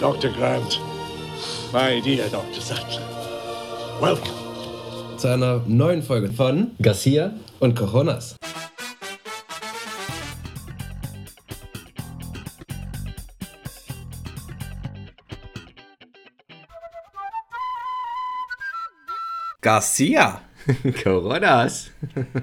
Dr. Grant. My dear Dr. Sattler. Welcome. Zu einer neuen Folge von Garcia und Coronas. Garcia! Coronas.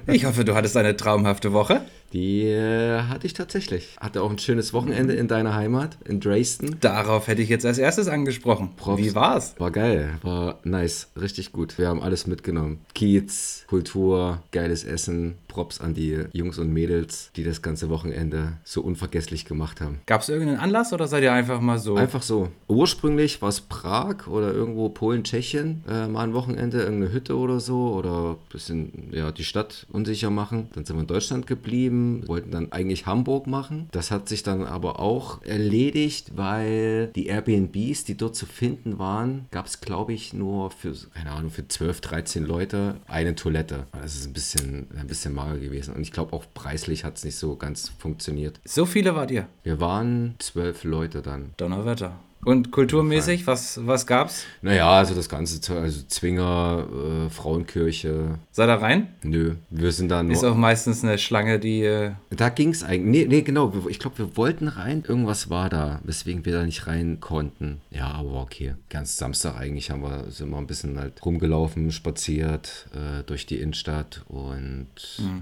Ich hoffe, du hattest eine traumhafte Woche. Die äh, hatte ich tatsächlich. Hatte auch ein schönes Wochenende in deiner Heimat, in Dresden. Darauf hätte ich jetzt als erstes angesprochen. Props. Wie war's? War geil, war nice, richtig gut. Wir haben alles mitgenommen. Kiez, Kultur, geiles Essen. Props an die Jungs und Mädels, die das ganze Wochenende so unvergesslich gemacht haben. Gab es irgendeinen Anlass oder seid ihr einfach mal so? Einfach so. Ursprünglich war es Prag oder irgendwo Polen, Tschechien, äh, mal ein Wochenende, irgendeine Hütte oder so oder ein bisschen ja, die Stadt unsicher machen. Dann sind wir in Deutschland geblieben, wollten dann eigentlich Hamburg machen. Das hat sich dann aber auch erledigt, weil die Airbnbs, die dort zu finden waren, gab es glaube ich nur für, keine Ahnung, für 12, 13 Leute eine Toilette. Das ist ein bisschen, ein bisschen mager gewesen. Und ich glaube auch preislich hat es nicht so ganz funktioniert. So viele wart ihr? Wir waren zwölf Leute dann. Donnerwetter. Und kulturmäßig, was, was gab's? Naja, also das ganze also Zwinger, äh, Frauenkirche. Seid ihr rein? Nö, wir sind da nur. Ist auch meistens eine Schlange, die. Äh, Da ging es eigentlich. Nee, nee, genau. Ich glaube, wir wollten rein. Irgendwas war da, weswegen wir da nicht rein konnten. Ja, aber okay. Ganz Samstag eigentlich haben wir, sind wir ein bisschen halt rumgelaufen, spaziert äh, durch die Innenstadt und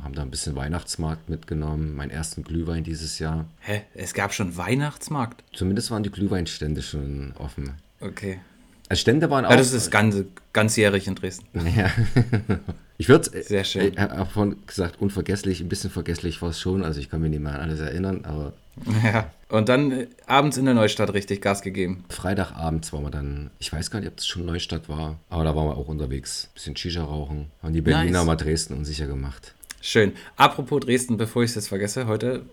haben da ein bisschen Weihnachtsmarkt mitgenommen. Meinen ersten Glühwein dieses Jahr. hä? Es gab schon Weihnachtsmarkt? Zumindest waren die Glühweinstände schon offen. Okay. Also Stände waren auch. Ja, das ist ganze, ganzjährig in Dresden. Ja. ich würde Sehr schön. Ich habe vorhin gesagt, unvergesslich, ein bisschen vergesslich war es schon. Also ich kann mich nicht mehr an alles erinnern, aber Ja. Und dann äh, abends in der Neustadt richtig Gas gegeben. Freitagabends waren wir dann, ich weiß gar nicht, ob es schon Neustadt war, aber da waren wir auch unterwegs. Bisschen Shisha rauchen. Haben die Berliner Nice. mal Dresden unsicher gemacht. Schön. Apropos Dresden, bevor ich es jetzt vergesse, heute,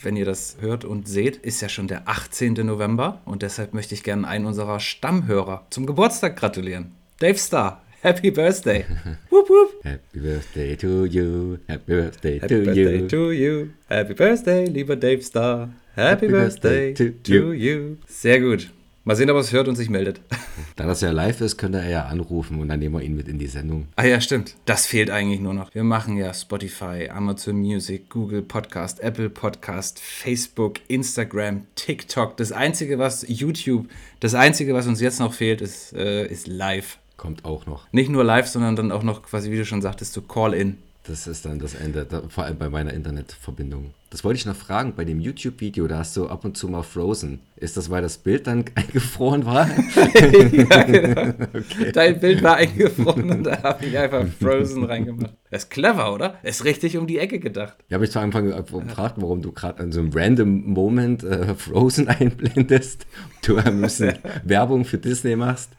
wenn ihr das hört und seht, ist ja schon der 18. November und deshalb möchte ich gerne einen unserer Stammhörer zum Geburtstag gratulieren. Dave Star, Happy Birthday. wup, wup. Happy Birthday to you, Happy Birthday Happy to Birthday you. to you. Happy Birthday, lieber Dave Star. Happy, Happy Birthday, birthday to, to you. Sehr gut. Mal sehen, ob er es hört und sich meldet. Da das ja live ist, könnte er ja anrufen und dann nehmen wir ihn mit in die Sendung. Ah ja, stimmt. Das fehlt eigentlich nur noch. Wir machen ja Spotify, Amazon Music, Google Podcast, Apple Podcast, Facebook, Instagram, TikTok. Das Einzige, was YouTube, das Einzige, was uns jetzt noch fehlt, ist, äh, ist live. Kommt auch noch. Nicht nur live, sondern dann auch noch quasi, wie du schon sagtest, so Call-In. Das ist dann das Ende, vor allem bei meiner Internetverbindung. Das wollte ich noch fragen, bei dem YouTube-Video, da hast du ab und zu mal Frozen. Ist das, weil das Bild dann eingefroren war? ja, genau. Dein Bild war eingefroren und da habe ich einfach Frozen reingemacht. Das ist clever, oder? Ist richtig um die Ecke gedacht. Ich habe mich zu Anfang gefragt, warum du gerade an so einem random Moment äh, Frozen einblendest. Du ein bisschen Werbung für Disney machst.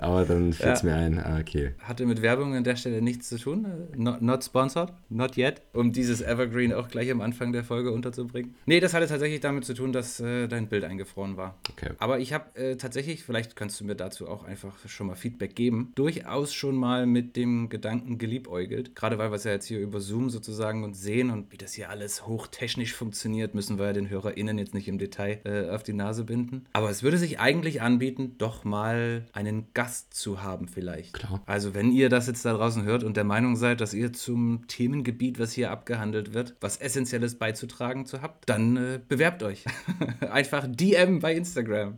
Aber dann fällt es Ja. mir ein, ah, okay. Hatte mit Werbung an der Stelle nichts zu tun. äh, Not, not sponsored, not yet. Um dieses Evergreen auch gleich am Anfang der Folge unterzubringen. Nee, das hatte tatsächlich damit zu tun, dass äh, dein Bild eingefroren war. Okay. Aber ich habe äh, tatsächlich, vielleicht kannst du mir dazu auch einfach schon mal Feedback geben, durchaus schon mal mit dem Gedanken geliebäugelt. Gerade weil wir es ja jetzt hier über Zoom sozusagen und sehen und wie das hier alles hochtechnisch funktioniert, müssen wir ja den HörerInnen jetzt nicht im Detail äh, auf die Nase binden. Aber es würde sich eigentlich anbieten, doch mal einen Gast zu haben vielleicht. Klar. Also wenn ihr das jetzt da draußen hört und der Meinung seid, dass ihr zum Themengebiet, was hier abgehandelt wird, was Essentielles beizutragen zu habt, dann äh, bewerbt euch. Einfach DM bei Instagram.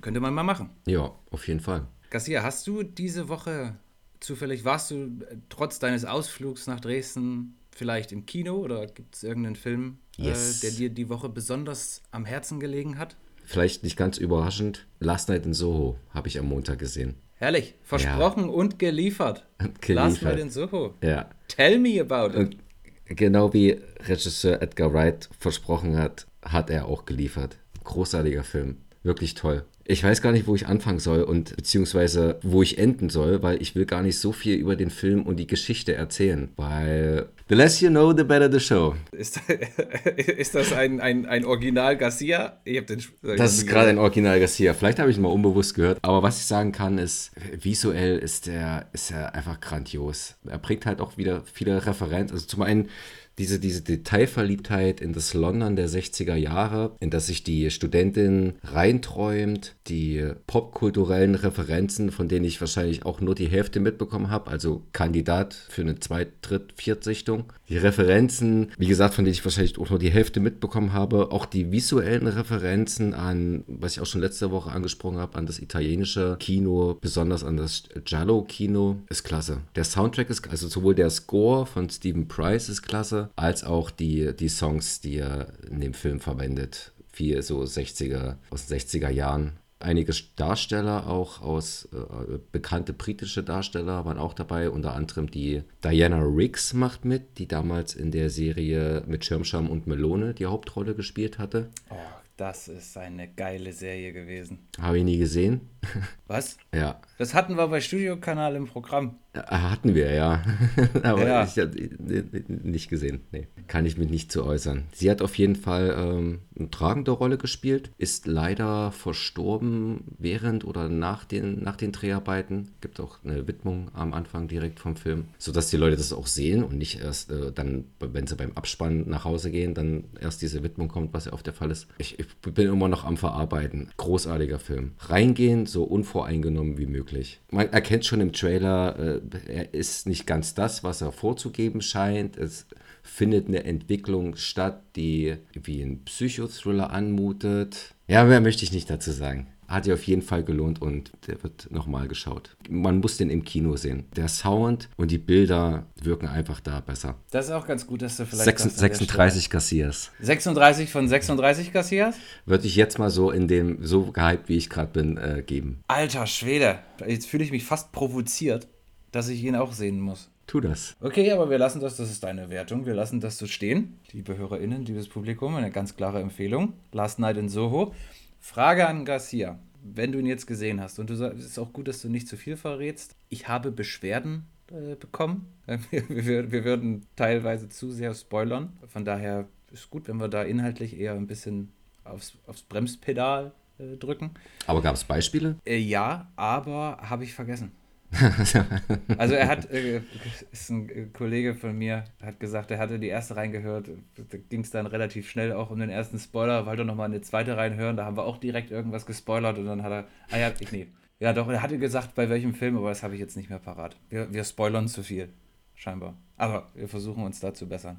Könnte man mal machen. Ja, auf jeden Fall. Garcia, hast du diese Woche zufällig, warst du äh, trotz deines Ausflugs nach Dresden vielleicht im Kino oder gibt es irgendeinen Film, Yes. äh, der dir die Woche besonders am Herzen gelegen hat? Vielleicht nicht ganz überraschend. Last Night in Soho habe ich am Montag gesehen. Herrlich, versprochen und geliefert. Und Last geliefert. Night in Soho. Ja. Tell me about it. Und genau wie Regisseur Edgar Wright versprochen hat, hat er auch geliefert. Großartiger Film. Wirklich toll. Ich weiß gar nicht, wo ich anfangen soll und beziehungsweise wo ich enden soll, weil ich will gar nicht so viel über den Film und die Geschichte erzählen, weil the less you know, the better the show. Ist, ist das ein, ein, ein Original Garcia? Ich hab den, Das ist gerade ein Original Garcia. Vielleicht habe ich ihn mal unbewusst gehört. Aber was ich sagen kann, ist, visuell ist er, ist er einfach grandios. Er bringt halt auch wieder viele Referenzen. Also zum einen diese, diese Detailverliebtheit in das London der 60er Jahre, in das sich die Studentin reinträumt, die popkulturellen Referenzen, von denen ich wahrscheinlich auch nur die Hälfte mitbekommen habe, also Kandidat für eine Zweit-, Dritt-, Viertsichtung. Die Referenzen, wie gesagt, von denen ich wahrscheinlich auch nur die Hälfte mitbekommen habe, auch die visuellen Referenzen an, was ich auch schon letzte Woche angesprochen habe, an das italienische Kino, besonders an das Giallo-Kino, ist klasse. Der Soundtrack ist, also sowohl der Score von Stephen Price ist klasse, als auch die, die Songs, die er in dem Film verwendet. Viel so 60er, aus den 60er Jahren. Einige Darsteller auch aus, äh, bekannte britische Darsteller waren auch dabei, unter anderem die Diana Riggs macht mit, die damals in der Serie mit Schirmscham und Melone die Hauptrolle gespielt hatte. Oh, das ist eine geile Serie gewesen. Habe ich nie gesehen. Was? Ja. Das hatten wir bei Studiokanal im Programm. Äh, Hatten wir, ja. Aber Ja. ich habe nicht gesehen. Nee, kann ich mich nicht zu äußern. Sie hat auf jeden Fall ähm, eine tragende Rolle gespielt, ist leider verstorben während oder nach den, nach den Dreharbeiten. Gibt auch eine Widmung am Anfang direkt vom Film, sodass die Leute das auch sehen und nicht erst äh, dann, wenn sie beim Abspann nach Hause gehen, dann erst diese Widmung kommt, was ja oft der Fall ist. Ich, ich bin immer noch am Verarbeiten. Großartiger Film. Reingehen, so unvoreingenommen wie möglich. Man erkennt schon im Trailer, äh, er ist nicht ganz das, was er vorzugeben scheint. Es findet eine Entwicklung statt, die wie ein Psychothriller anmutet. Ja, mehr möchte ich nicht dazu sagen. Hat sich auf jeden Fall gelohnt und der wird nochmal geschaut. Man muss den im Kino sehen. Der Sound und die Bilder wirken einfach da besser. Das ist auch ganz gut, dass du vielleicht. Sechs- das an der 36 Kassiers. Stelle- 36 von 36 kassierst? Würde ich jetzt mal so in dem, so gehypt wie ich gerade bin, äh, geben. Alter Schwede. Jetzt fühle ich mich fast provoziert, dass ich ihn auch sehen muss. Tu das. Okay, aber wir lassen das, das ist deine Wertung. Wir lassen das so stehen. Liebe HörerInnen, liebes Publikum, eine ganz klare Empfehlung. Last Night in Soho. Frage an Garcia. Wenn du ihn jetzt gesehen hast, und du sagst, es ist auch gut, dass du nicht zu viel verrätst. Ich habe Beschwerden äh, bekommen. Wir, wir, wir würden teilweise zu sehr spoilern. Von daher ist gut, wenn wir da inhaltlich eher ein bisschen aufs, aufs Bremspedal äh, drücken. Aber gab es Beispiele? Äh, ja, aber habe ich vergessen. Also er hat, äh, ist ein äh, Kollege von mir, hat gesagt, er hatte die erste reingehört, da ging es dann relativ schnell auch um den ersten Spoiler, wollte nochmal eine zweite reinhören, da haben wir auch direkt irgendwas gespoilert und dann hat er, ah ja, ich nee. Ja doch, er hatte gesagt, bei welchem Film, aber das habe ich jetzt nicht mehr parat. Wir, wir spoilern zu viel, scheinbar. Aber wir versuchen uns da zu bessern.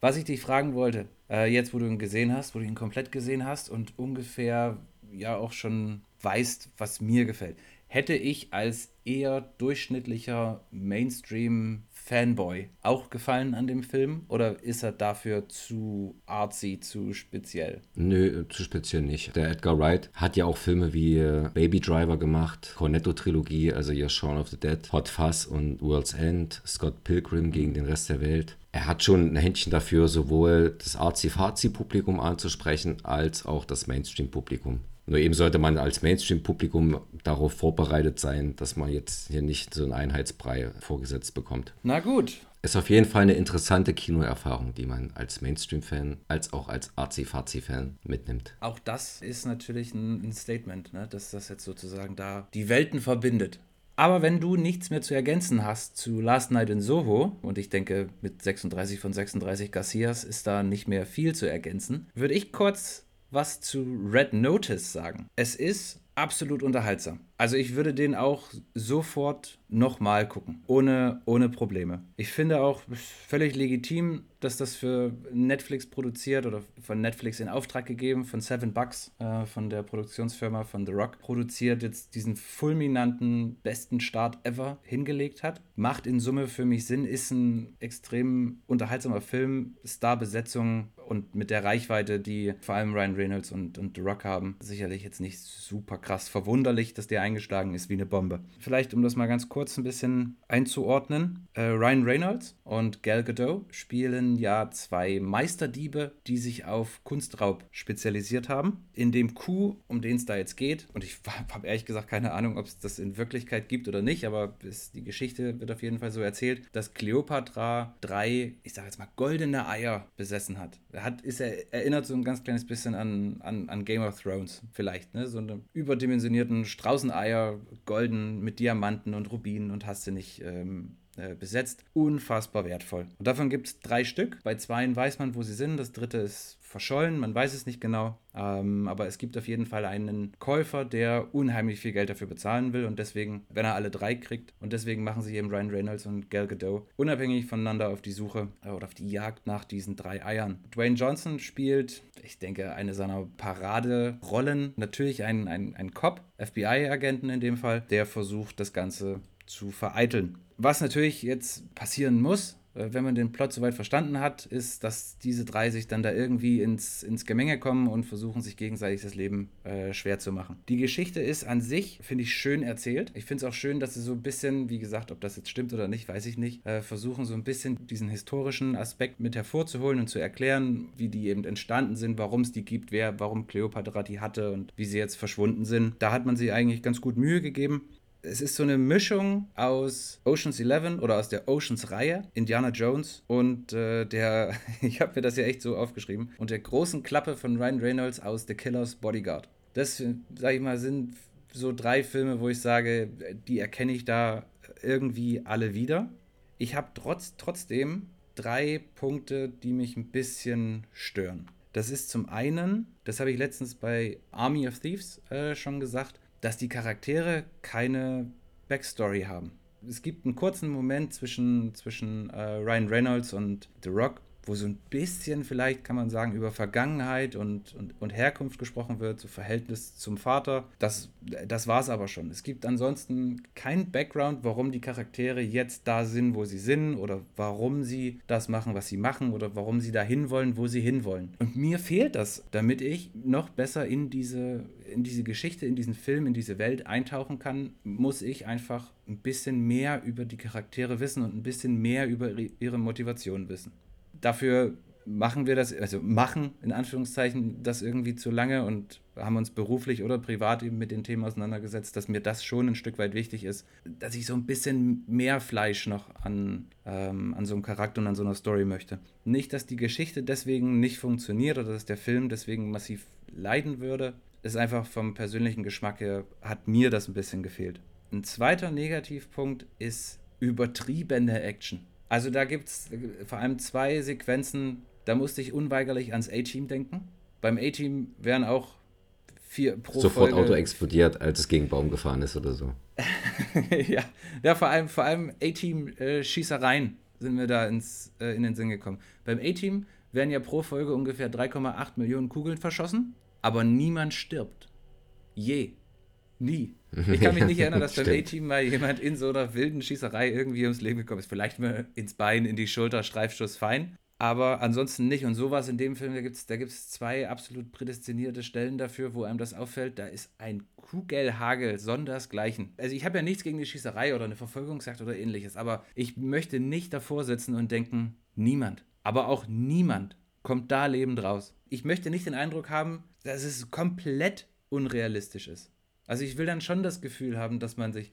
Was ich dich fragen wollte, äh, jetzt wo du ihn gesehen hast, wo du ihn komplett gesehen hast und ungefähr ja auch schon weißt, was mir gefällt, hätte ich als eher durchschnittlicher Mainstream-Fanboy auch gefallen an dem Film? Oder ist er dafür zu artsy, zu speziell? Nö, zu speziell nicht. Der Edgar Wright hat ja auch Filme wie äh, Baby Driver gemacht, Cornetto-Trilogie, also hier Shaun of the Dead, Hot Fuzz und World's End, Scott Pilgrim gegen den Rest der Welt. Er hat schon ein Händchen dafür, sowohl das Arzi-Fazi-Publikum anzusprechen, als auch das Mainstream-Publikum. Nur eben sollte man als Mainstream-Publikum darauf vorbereitet sein, dass man jetzt hier nicht so einen Einheitsbrei vorgesetzt bekommt. Na gut. Ist auf jeden Fall eine interessante Kinoerfahrung, die man als Mainstream-Fan als auch als Arzi-Fazi-Fan mitnimmt. Auch das ist natürlich ein, Statement, ne? dass das jetzt sozusagen da die Welten verbindet. Aber wenn du nichts mehr zu ergänzen hast zu Last Night in Soho, und ich denke, mit 36 von 36 Garcias ist da nicht mehr viel zu ergänzen, würde ich kurz was zu Red Notice sagen. Es ist absolut unterhaltsam. Also ich würde den auch sofort nochmal gucken, ohne, ohne Probleme. Ich finde auch völlig legitim, dass das für Netflix produziert oder von Netflix in Auftrag gegeben, von Seven Bucks, äh, von der Produktionsfirma von The Rock, produziert, jetzt diesen fulminanten, besten Start ever hingelegt hat. Macht in Summe für mich Sinn, ist ein extrem unterhaltsamer Film, Starbesetzung und mit der Reichweite, die vor allem Ryan Reynolds und, und The Rock haben, sicherlich jetzt nicht super krass verwunderlich, dass der eingeschlagen ist wie eine Bombe. Vielleicht, um das mal ganz kurz ein bisschen einzuordnen. Äh, Ryan Reynolds und Gal Gadot spielen ja zwei Meisterdiebe, die sich auf Kunstraub spezialisiert haben. In dem Coup, um den es da jetzt geht, und ich habe ehrlich gesagt keine Ahnung, ob es das in Wirklichkeit gibt oder nicht, aber es, die Geschichte wird auf jeden Fall so erzählt, dass Cleopatra drei, ich sage jetzt mal, goldene Eier besessen hat. Er hat, ist er, erinnert so ein ganz kleines bisschen an, an, an Game of Thrones vielleicht, ne? So eine überdimensionierten Straußeneier, golden mit Diamanten und Rubinen und hast du nicht ähm, äh, besetzt. Unfassbar wertvoll. Und davon gibt es drei Stück. Bei zweien weiß man, wo sie sind. Das dritte ist verschollen, man weiß es nicht genau. Ähm, aber es gibt auf jeden Fall einen Käufer, der unheimlich viel Geld dafür bezahlen will und deswegen, wenn er alle drei kriegt, und deswegen machen sich eben Ryan Reynolds und Gal Gadot unabhängig voneinander auf die Suche äh, oder auf die Jagd nach diesen drei Eiern. Dwayne Johnson spielt, ich denke, eine seiner Paraderollen. Natürlich ein, ein, Cop, FBI-Agenten in dem Fall, der versucht, das Ganze zu vereiteln. Was natürlich jetzt passieren muss, äh, wenn man den Plot soweit verstanden hat, ist, dass diese drei sich dann da irgendwie ins, ins Gemenge kommen und versuchen, sich gegenseitig das Leben äh, schwer zu machen. Die Geschichte ist an sich, finde ich, schön erzählt. Ich finde es auch schön, dass sie so ein bisschen, wie gesagt, ob das jetzt stimmt oder nicht, weiß ich nicht, äh, versuchen so ein bisschen diesen historischen Aspekt mit hervorzuholen und zu erklären, wie die eben entstanden sind, warum es die gibt, wer, warum Cleopatra die hatte und wie sie jetzt verschwunden sind. Da hat man sich eigentlich ganz gut Mühe gegeben es ist so eine Mischung aus Oceans 11 oder aus der Oceans-Reihe, Indiana Jones und äh, der, ich habe mir das ja echt so aufgeschrieben, und der großen Klappe von Ryan Reynolds aus The Killer's Bodyguard. Das, sag ich mal, sind so drei Filme, wo ich sage, die erkenne ich da irgendwie alle wieder. Ich habe trotz, trotzdem drei Punkte, die mich ein bisschen stören. Das ist zum einen, das habe ich letztens bei Army of Thieves äh, schon gesagt, dass die Charaktere keine Backstory haben. Es gibt einen kurzen Moment zwischen, zwischen äh, Ryan Reynolds und The Rock, wo so ein bisschen vielleicht, kann man sagen, über Vergangenheit und, und, und Herkunft gesprochen wird, so Verhältnis zum Vater. Das, das war es aber schon. Es gibt ansonsten kein Background, warum die Charaktere jetzt da sind, wo sie sind oder warum sie das machen, was sie machen oder warum sie da hinwollen, wo sie hinwollen. Und mir fehlt das, damit ich noch besser in diese, in diese Geschichte, in diesen Film, in diese Welt eintauchen kann, muss ich einfach ein bisschen mehr über die Charaktere wissen und ein bisschen mehr über ihre Motivation wissen dafür machen wir das, also machen in Anführungszeichen das irgendwie zu lange und haben uns beruflich oder privat eben mit den Themen auseinandergesetzt, dass mir das schon ein Stück weit wichtig ist, dass ich so ein bisschen mehr Fleisch noch an, ähm, an so einem Charakter und an so einer Story möchte. Nicht, dass die Geschichte deswegen nicht funktioniert oder dass der Film deswegen massiv leiden würde. Ist einfach vom persönlichen Geschmack her, hat mir das ein bisschen gefehlt. Ein zweiter Negativpunkt ist übertriebene Action also da gibt es vor allem zwei Sequenzen, da musste ich unweigerlich ans A-Team denken. Beim A-Team wären auch vier pro Sofort Folge. Auto explodiert, als es gegen Baum gefahren ist oder so. ja. ja, vor allem, vor allem A-Team-Schießereien äh, sind mir da ins, äh, in den Sinn gekommen. Beim A-Team werden ja pro Folge ungefähr 3,8 Millionen Kugeln verschossen, aber niemand stirbt. Je. Nie. Ich kann mich nicht erinnern, dass beim A-Team mal jemand in so einer wilden Schießerei irgendwie ums Leben gekommen ist. Vielleicht mal ins Bein, in die Schulter, Streifschuss, fein. Aber ansonsten nicht. Und sowas in dem Film, da gibt es da gibt's zwei absolut prädestinierte Stellen dafür, wo einem das auffällt. Da ist ein Kugelhagel sondersgleichen. Also ich habe ja nichts gegen die Schießerei oder eine Verfolgungsjagd oder ähnliches. Aber ich möchte nicht davor sitzen und denken, niemand, aber auch niemand kommt da lebend raus. Ich möchte nicht den Eindruck haben, dass es komplett unrealistisch ist. Also ich will dann schon das Gefühl haben, dass man sich,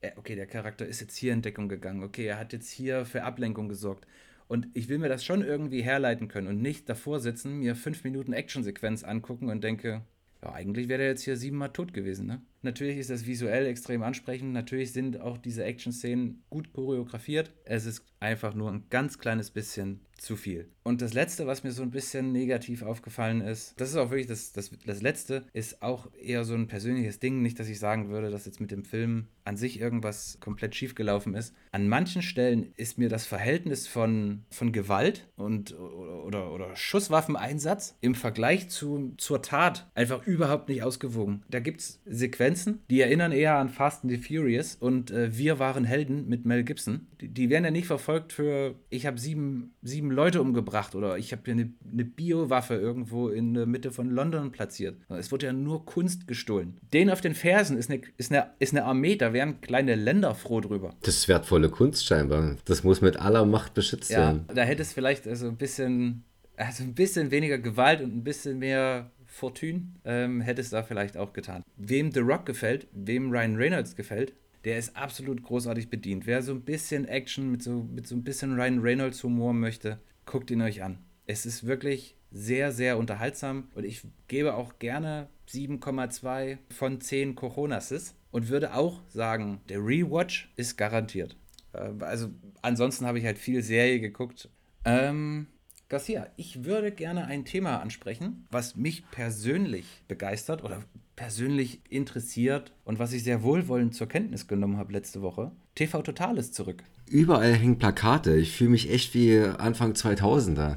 äh, okay, der Charakter ist jetzt hier in Deckung gegangen, okay, er hat jetzt hier für Ablenkung gesorgt. Und ich will mir das schon irgendwie herleiten können und nicht davor sitzen, mir fünf Minuten Actionsequenz angucken und denke, ja, eigentlich wäre er jetzt hier siebenmal tot gewesen, ne? Natürlich ist das visuell extrem ansprechend. Natürlich sind auch diese Action-Szenen gut choreografiert. Es ist einfach nur ein ganz kleines bisschen zu viel. Und das Letzte, was mir so ein bisschen negativ aufgefallen ist, das ist auch wirklich das, das, das Letzte, ist auch eher so ein persönliches Ding. Nicht, dass ich sagen würde, dass jetzt mit dem Film an sich irgendwas komplett schief gelaufen ist. An manchen Stellen ist mir das Verhältnis von, von Gewalt und oder, oder, oder Schusswaffeneinsatz im Vergleich zu, zur Tat einfach überhaupt nicht ausgewogen. Da gibt es Sequenzen, Sequenzen, die erinnern eher an Fast and the Furious und äh, Wir waren Helden mit Mel Gibson. Die, die werden ja nicht verfolgt für, ich habe sieben, sieben Leute umgebracht oder ich habe hier eine, eine Biowaffe irgendwo in der Mitte von London platziert. Es wurde ja nur Kunst gestohlen. Den auf den Fersen ist eine, ist eine, ist eine Armee, da wären kleine Länder froh drüber. Das ist wertvolle Kunst scheinbar. Das muss mit aller Macht beschützt ja, werden. Da hätte es vielleicht also ein bisschen also ein bisschen weniger Gewalt und ein bisschen mehr Fortune ähm, hätte es da vielleicht auch getan. Wem The Rock gefällt, wem Ryan Reynolds gefällt, der ist absolut großartig bedient. Wer so ein bisschen Action mit so, mit so ein bisschen Ryan Reynolds Humor möchte, guckt ihn euch an. Es ist wirklich sehr, sehr unterhaltsam und ich gebe auch gerne 7,2 von 10 Coronases und würde auch sagen, der Rewatch ist garantiert. Äh, also ansonsten habe ich halt viel Serie geguckt. Ähm, Garcia, ich würde gerne ein Thema ansprechen, was mich persönlich begeistert oder persönlich interessiert und was ich sehr wohlwollend zur Kenntnis genommen habe letzte Woche. TV Total ist zurück. Überall hängen Plakate. Ich fühle mich echt wie Anfang 2000er. Äh,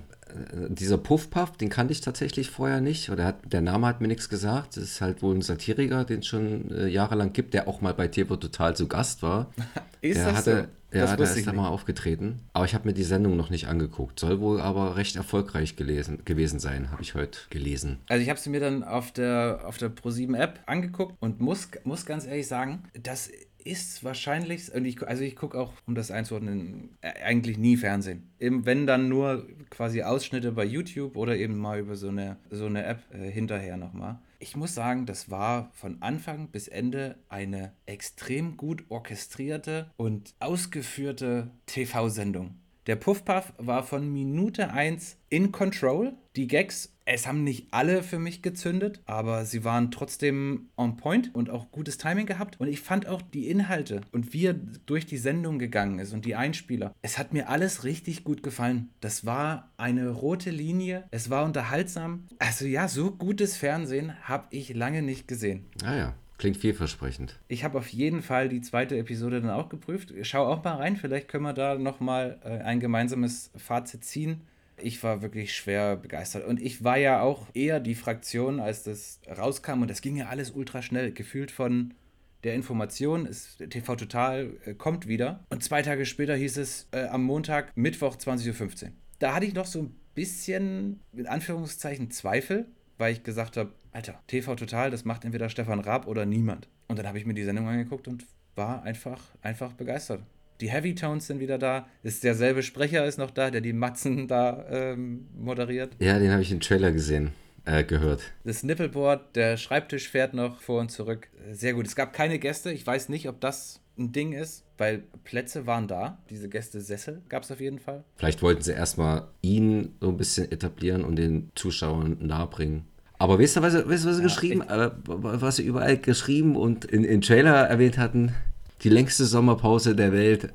dieser Puffpuff, den kannte ich tatsächlich vorher nicht. Oder hat, der Name hat mir nichts gesagt. Das ist halt wohl ein Satiriker, den es schon äh, jahrelang gibt, der auch mal bei TV Total zu Gast war. ist der das hatte, so? Ja, ich ist da nicht. mal aufgetreten. Aber ich habe mir die Sendung noch nicht angeguckt. Soll wohl aber recht erfolgreich gelesen, gewesen sein, habe ich heute gelesen. Also ich habe sie mir dann auf der, auf der Pro7-App angeguckt und muss, muss ganz ehrlich sagen, das ist wahrscheinlich, und ich, also ich gucke auch, um das einzuordnen, eigentlich nie Fernsehen. Eben, wenn dann nur quasi Ausschnitte bei YouTube oder eben mal über so eine, so eine App äh, hinterher nochmal. Ich muss sagen, das war von Anfang bis Ende eine extrem gut orchestrierte und ausgeführte TV-Sendung. Der Puffpuff war von Minute 1 in Control. Die Gags, es haben nicht alle für mich gezündet, aber sie waren trotzdem on point und auch gutes Timing gehabt. Und ich fand auch die Inhalte und wie er durch die Sendung gegangen ist und die Einspieler. Es hat mir alles richtig gut gefallen. Das war eine rote Linie. Es war unterhaltsam. Also ja, so gutes Fernsehen habe ich lange nicht gesehen. Ah ja, klingt vielversprechend. Ich habe auf jeden Fall die zweite Episode dann auch geprüft. Schau auch mal rein, vielleicht können wir da nochmal äh, ein gemeinsames Fazit ziehen. Ich war wirklich schwer begeistert. Und ich war ja auch eher die Fraktion, als das rauskam. Und das ging ja alles ultra schnell. Gefühlt von der Information, ist, TV Total äh, kommt wieder. Und zwei Tage später hieß es äh, am Montag, Mittwoch 20.15 Uhr. Da hatte ich noch so ein bisschen, in Anführungszeichen, Zweifel, weil ich gesagt habe, Alter, TV Total, das macht entweder Stefan Raab oder niemand. Und dann habe ich mir die Sendung angeguckt und war einfach, einfach begeistert. Die Heavy Tones sind wieder da. Ist derselbe Sprecher ist noch da, der die Matzen da ähm, moderiert. Ja, den habe ich im Trailer gesehen, äh, gehört. Das Nippelboard, der Schreibtisch fährt noch vor und zurück. Sehr gut. Es gab keine Gäste. Ich weiß nicht, ob das ein Ding ist, weil Plätze waren da. Diese Gästesessel gab es auf jeden Fall. Vielleicht wollten sie erstmal ihn so ein bisschen etablieren und den Zuschauern nahebringen. Aber weißt du, was, sie- weißt du, was sie geschrieben, äh, was sie überall geschrieben und in, in Trailer erwähnt hatten? Die längste Sommerpause der Welt.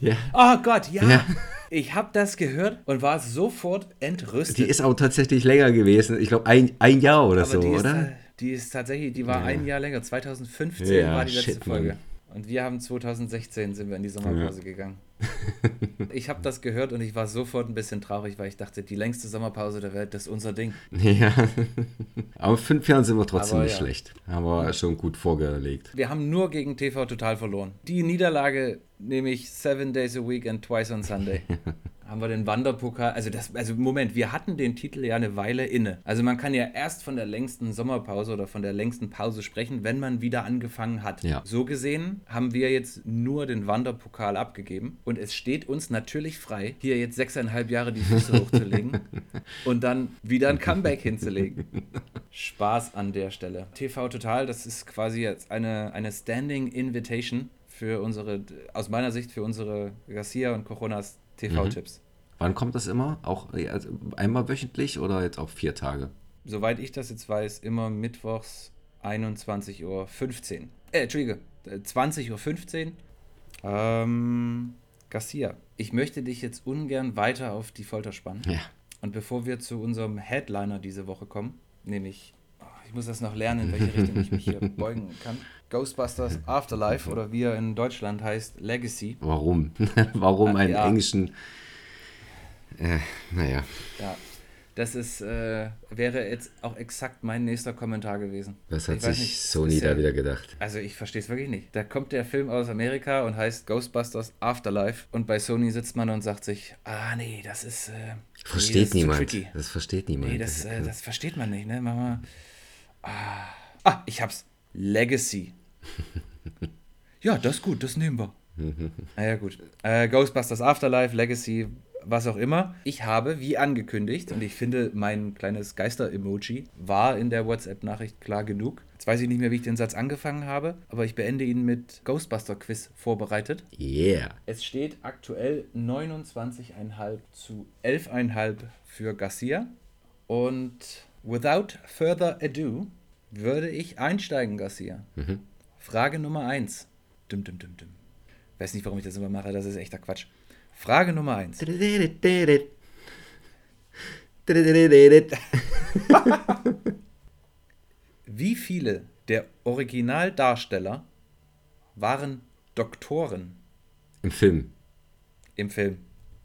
Ja. Oh Gott, ja. Ja. Ich habe das gehört und war sofort entrüstet. Die ist auch tatsächlich länger gewesen. Ich glaube, ein, ein Jahr oder Aber so, die ist, oder? Die ist tatsächlich, die war Ja. ein Jahr länger. 2015 Ja, war die letzte shit, Folge. Mann. Und wir haben 2016 sind wir in die Sommerpause gegangen. Ich habe das gehört und ich war sofort ein bisschen traurig, weil ich dachte, die längste Sommerpause der Welt, das ist unser Ding. Ja. Aber fünf Jahren sind wir trotzdem Aber nicht ja. schlecht. Aber schon gut vorgelegt. Wir haben nur gegen TV total verloren. Die Niederlage nehme ich seven days a week and twice on Sunday. haben wir den Wanderpokal, also das, also Moment, wir hatten den Titel ja eine Weile inne. Also man kann ja erst von der längsten Sommerpause oder von der längsten Pause sprechen, wenn man wieder angefangen hat. Ja. So gesehen haben wir jetzt nur den Wanderpokal abgegeben und es steht uns natürlich frei, hier jetzt sechseinhalb Jahre die Füße hochzulegen und dann wieder ein Comeback hinzulegen. Spaß an der Stelle. TV Total, das ist quasi jetzt eine, eine Standing Invitation für unsere, aus meiner Sicht für unsere Garcia und Coronas TV-Tipps. Wann kommt das immer? Auch äh, also einmal wöchentlich oder jetzt auch vier Tage? Soweit ich das jetzt weiß, immer mittwochs 21.15 Uhr. Äh, Entschuldige, äh, 20.15 Uhr. Ähm, Garcia, ich möchte dich jetzt ungern weiter auf die Folter spannen. Ja. Und bevor wir zu unserem Headliner diese Woche kommen, nämlich, ich muss das noch lernen, in welche Richtung ich mich hier beugen kann. Ghostbusters Afterlife oder wie er in Deutschland heißt, Legacy. Warum? Warum einen Ja. englischen. Äh, naja. Ja, das ist, äh, wäre jetzt auch exakt mein nächster Kommentar gewesen. Was hat Ich sich nicht, Sony ist da ja- wieder gedacht? Also ich verstehe es wirklich nicht. Da kommt der Film aus Amerika und heißt Ghostbusters Afterlife und bei Sony sitzt man und sagt sich, ah nee, das ist... Äh, nee, das Versteht ist zu niemand. tricky. Das versteht niemand. Nee, das, äh, das versteht man nicht, ne? Mach mal. Ah, ah, ich hab's. Legacy. ja, das ist gut, das nehmen wir. naja, gut. Äh, Ghostbusters Afterlife, Legacy, was auch immer. Ich habe, wie angekündigt, und ich finde, mein kleines Geister-Emoji war in der WhatsApp-Nachricht klar genug. Jetzt weiß ich nicht mehr, wie ich den Satz angefangen habe, aber ich beende ihn mit Ghostbuster-Quiz vorbereitet. yeah. Es steht aktuell 29,5 zu 11,5 für Garcia. Und without further ado würde ich einsteigen, Garcia. Frage Nummer 1. Dum, dum, dum, dum. Weiß nicht, warum ich das immer mache, das ist echter Quatsch. Frage Nummer 1. Wie viele der Originaldarsteller waren Doktoren Im Film. im Film?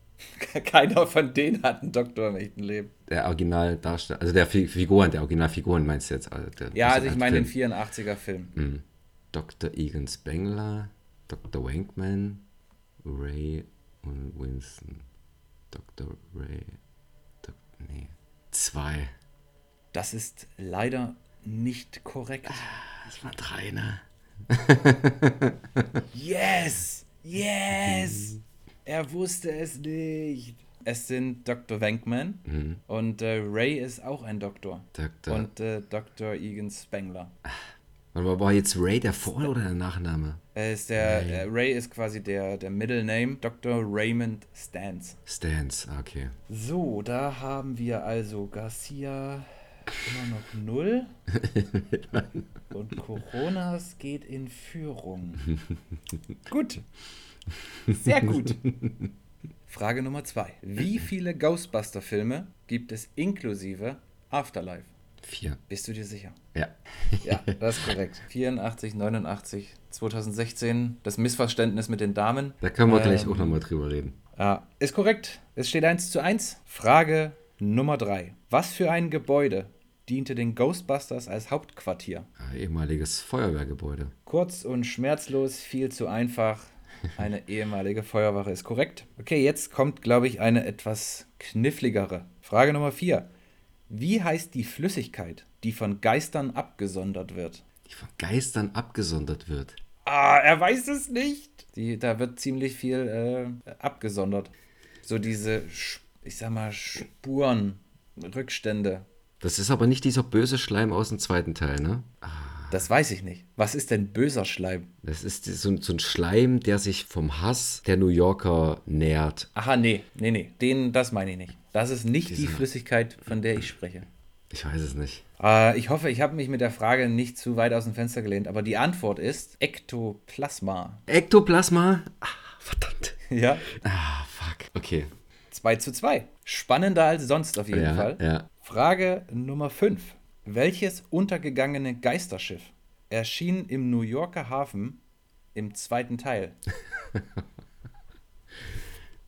Keiner von denen hat einen Doktor im echten Leben. Der Originaldarsteller, also der Fi- Figuren, der Originalfiguren meinst du jetzt? Also der, Ja, also ich meine den 84er Film. Mhm. Dr. Egan Spengler, Dr. Wankman, Ray und Winston. Dr. Ray. Dok nee. Zwei. Das ist leider nicht korrekt. Das war drei, ne? Yes! Yes! Er wusste es nicht. Es sind Dr. Wankman und äh, Ray ist auch ein Doktor. Dr. Und äh, Dr. Egan Spengler. Wann war- war jetzt Ray der Vor- oder der Nachname? Ist der, Ray. Ray ist quasi der, der Middle Name. Dr. Raymond Stans. Stans, ah, okay. So, da haben wir also Garcia immer noch null. Und Coronas geht in Führung. Gut. Sehr gut. Frage Nummer zwei. Wie viele Ghostbuster-Filme gibt es inklusive Afterlife? Vier. Bist du dir sicher? Ja. Ja, das ist korrekt. 84, 89, 2016. Das Missverständnis mit den Damen. Da können wir gleich Ähm, auch nochmal drüber reden. Ja, ist korrekt. Es steht 1 zu 1. Frage Nummer 3. Was für ein Gebäude diente den Ghostbusters als Hauptquartier? Ah, ehemaliges Feuerwehrgebäude. Kurz und schmerzlos, viel zu einfach. Eine ehemalige Feuerwache ist korrekt. Okay, jetzt kommt, glaube ich, eine etwas kniffligere. Frage Nummer 4. Wie heißt die Flüssigkeit, die von Geistern abgesondert wird? Die von Geistern abgesondert wird. Ah, er weiß es nicht. Die, da wird ziemlich viel äh, abgesondert. So diese, ich sag mal, Spuren, Rückstände. Das ist aber nicht dieser böse Schleim aus dem zweiten Teil, ne? Das weiß ich nicht. Was ist denn böser Schleim? Das ist so, ein- so ein Schleim, der sich vom Hass der New Yorker nährt. Aha, nee, nee, nee. Den, das meine ich nicht. Das ist nicht die Diese- Flüssigkeit, von der ich spreche. Ich weiß es nicht. Äh, ich hoffe, ich habe mich mit der Frage nicht zu weit aus dem Fenster gelehnt, aber die Antwort ist Ektoplasma. Ektoplasma? Ah, verdammt. Ja? Ah, fuck. Okay. 2 zu 2. Spannender als sonst auf jeden ja, Fall. ja. Frage Nummer 5. Welches untergegangene Geisterschiff erschien im New Yorker Hafen im zweiten Teil?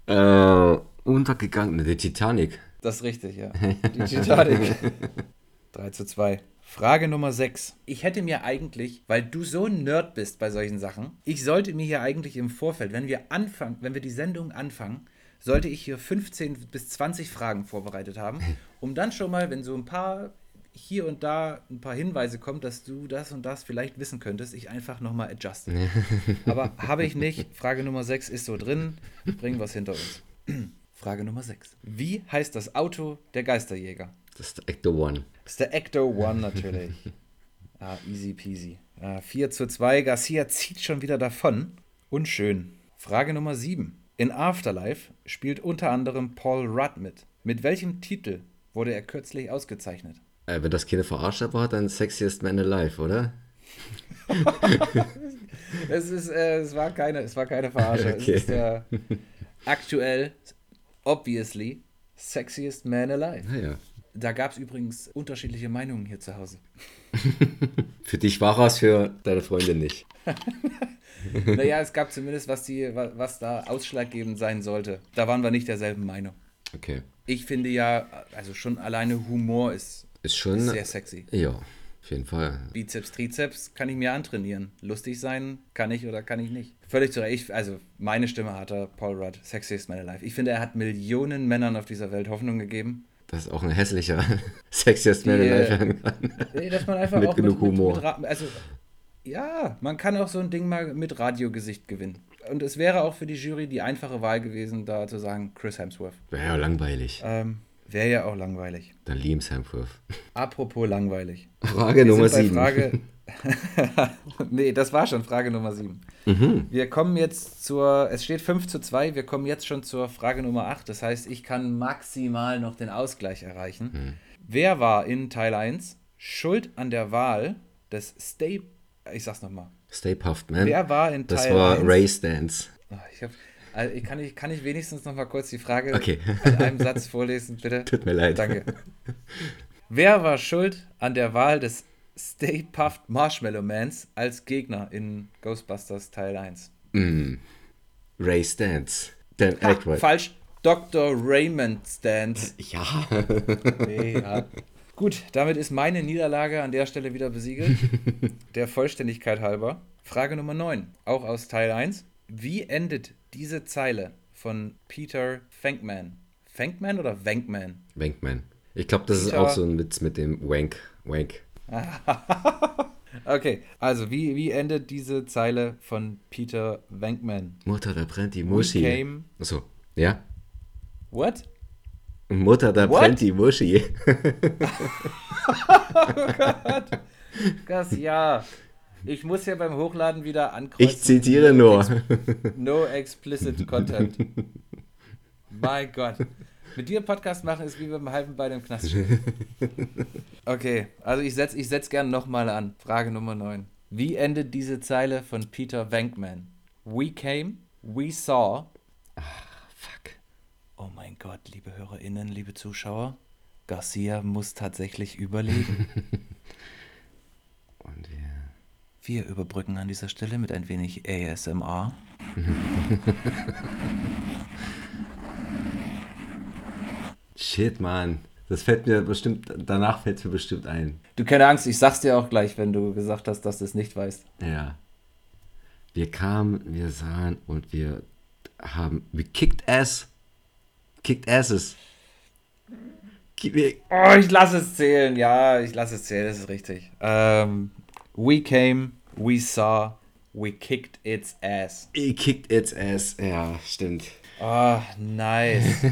Äh, untergegangen. Die Titanic. Das ist richtig, ja. Die Titanic. 3 zu 2. Frage Nummer 6. Ich hätte mir eigentlich, weil du so ein Nerd bist bei solchen Sachen, ich sollte mir hier eigentlich im Vorfeld, wenn wir anfangen, wenn wir die Sendung anfangen, sollte ich hier 15 bis 20 Fragen vorbereitet haben, um dann schon mal, wenn so ein paar hier und da ein paar Hinweise kommt, dass du das und das vielleicht wissen könntest, ich einfach nochmal adjusten. Aber habe ich nicht. Frage Nummer 6 ist so drin. Bringen wir es hinter uns. Frage Nummer 6. Wie heißt das Auto der Geisterjäger? Das ist der Ecto One. Das ist der Ecto One natürlich. ah, easy peasy. Ah, 4 zu 2. Garcia zieht schon wieder davon. Unschön. Frage Nummer 7. In Afterlife spielt unter anderem Paul Rudd mit. Mit welchem Titel wurde er kürzlich ausgezeichnet? Äh, wenn das keine Verarsche war, dann Sexiest Man Alive, oder? Es, ist, äh, es, war, keine, es war keine Verarsche. Okay. Es ist der aktuell, obviously, sexiest man alive. Naja. Da gab es übrigens unterschiedliche Meinungen hier zu Hause. Für dich war es, für deine Freundin nicht. naja, es gab zumindest, was, die, wa- was da ausschlaggebend sein sollte. Da waren wir nicht derselben Meinung. Okay. Ich finde ja, also schon alleine Humor ist Ist schon. sehr sexy. Ja, auf jeden Fall. Bizeps, Trizeps kann ich mir antrainieren. Lustig sein kann ich oder kann ich nicht. Völlig zu Recht. Ich, also meine Stimme hat er, Paul Rudd, Sexiest Man Alive. Ich finde, er hat Millionen Männern auf dieser Welt Hoffnung gegeben. Das ist auch ein hässlicher Sexiest Man Die, Alive äh, werden kann. Dass man einfach Mit auch genug mit, Humor. Mit, mit, also, ja, man kann auch so ein Ding mal mit Radiogesicht gewinnen. Und es wäre auch für die Jury die einfache Wahl gewesen, da zu sagen, Chris Hemsworth. Wäre ja langweilig. Ähm, Wäre ja auch langweilig. Dann Liam Hemsworth. Apropos langweilig. Frage Wir Nummer sind bei 7. Frage. nee, das war schon Frage Nummer 7. Mhm. Wir kommen jetzt zur. Es steht 5 zu 2. Wir kommen jetzt schon zur Frage Nummer 8. Das heißt, ich kann maximal noch den Ausgleich erreichen. Mhm. Wer war in Teil 1 schuld an der Wahl des Stay Ich sag's nochmal. Stay Puffed, man. Wer war in das Teil war 1? Ray Stance. Ah, Ich hab, also ich kann, ich, kann ich wenigstens noch mal kurz die Frage Okay. in einem Satz vorlesen, bitte? Tut mir leid. Danke. Wer war schuld an der Wahl des Stay Puffed Marshmallow Mans als Gegner in Ghostbusters Teil 1? Ray Stance. Dan Aykroyd. falsch. Dr. Raymond Stans. Ja. Nee, ja. Gut, damit ist meine Niederlage an der Stelle wieder besiegelt. Der Vollständigkeit halber. Frage Nummer 9, auch aus Teil 1. Wie endet diese Zeile von Peter Venkman? Venkman oder Venkman? Wankman. Ich glaube, das ist Peter- auch so ein Witz mit dem Wank. Wank. Okay, also wie, wie endet diese Zeile von Peter Venkman? Mutter, da brennt die We Muschi. came. Achso. Ja? What? Mutter, da What? brennt die Muschi. Das ja. Ich muss ja beim Hochladen wieder ankreuzen. Ich zitiere nur. No explicit content. mein Gott. Mit dir Podcast machen ist wie mit einem halben Bein im Knast. Okay, also ich setze ich setz gern nochmal an. Frage Nummer 9. Wie endet diese Zeile von Peter Venkman? We came, we saw. Fuck. Oh mein Gott, liebe HörerInnen, liebe Zuschauer. Garcia muss tatsächlich überlegen. Wir. Wir überbrücken an dieser Stelle mit ein wenig ASMR. Shit, Mann. Das fällt mir bestimmt, danach fällt es mir bestimmt ein. Du keine Angst, ich sag's dir auch gleich, wenn du gesagt hast, dass du es nicht weißt. Ja. Wir kamen, wir sahen und wir haben, wir kicked ass. Kicked asses. Wir, Oh, ich lasse es zählen. Ja, ich lasse es zählen, das ist richtig. Ähm, we came, we saw, we kicked its ass. He kicked its ass. Ja, stimmt. Oh, nice.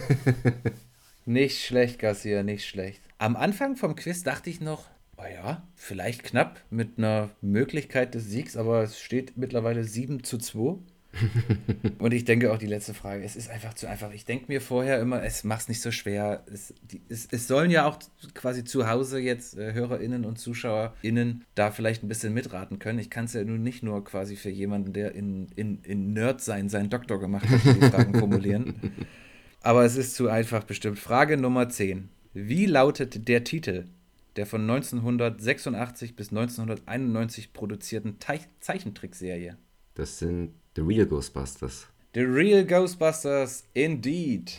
nicht schlecht, Garcia, nicht schlecht. Am Anfang vom Quiz dachte ich noch, oh ja, vielleicht knapp mit einer Möglichkeit des Siegs, aber es steht mittlerweile 7 zu 2. Und ich denke auch die letzte Frage, es ist einfach zu einfach. Ich denke mir vorher immer, es macht es nicht so schwer. Es, die, es, es sollen ja auch quasi zu Hause jetzt äh, HörerInnen und ZuschauerInnen da vielleicht ein bisschen mitraten können. Ich kann es ja nun nicht nur quasi für jemanden, der in, in, in Nerd sein, seinen Doktor gemacht hat, die Fragen formulieren. Aber es ist zu einfach bestimmt. Frage Nummer 10. Wie lautet der Titel der von 1986 bis 1991 produzierten Teich Zeichentrickserie? Das sind The Real Ghostbusters. The Real Ghostbusters indeed.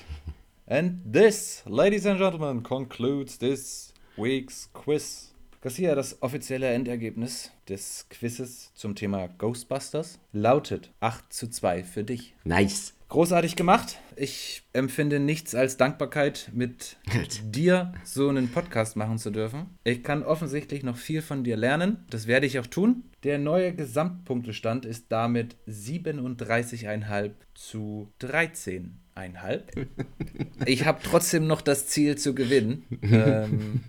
And this, ladies and gentlemen, concludes this week's quiz. Garcia, das offizielle Endergebnis des Quizzes zum Thema Ghostbusters lautet 8 zu 2 für dich. Nice. Großartig gemacht. Ich empfinde nichts als Dankbarkeit, mit dir so einen Podcast machen zu dürfen. Ich kann offensichtlich noch viel von dir lernen. Das werde ich auch tun. Der neue Gesamtpunktestand ist damit 37,5 zu 13,5. Ich habe trotzdem noch das Ziel zu gewinnen. Ähm,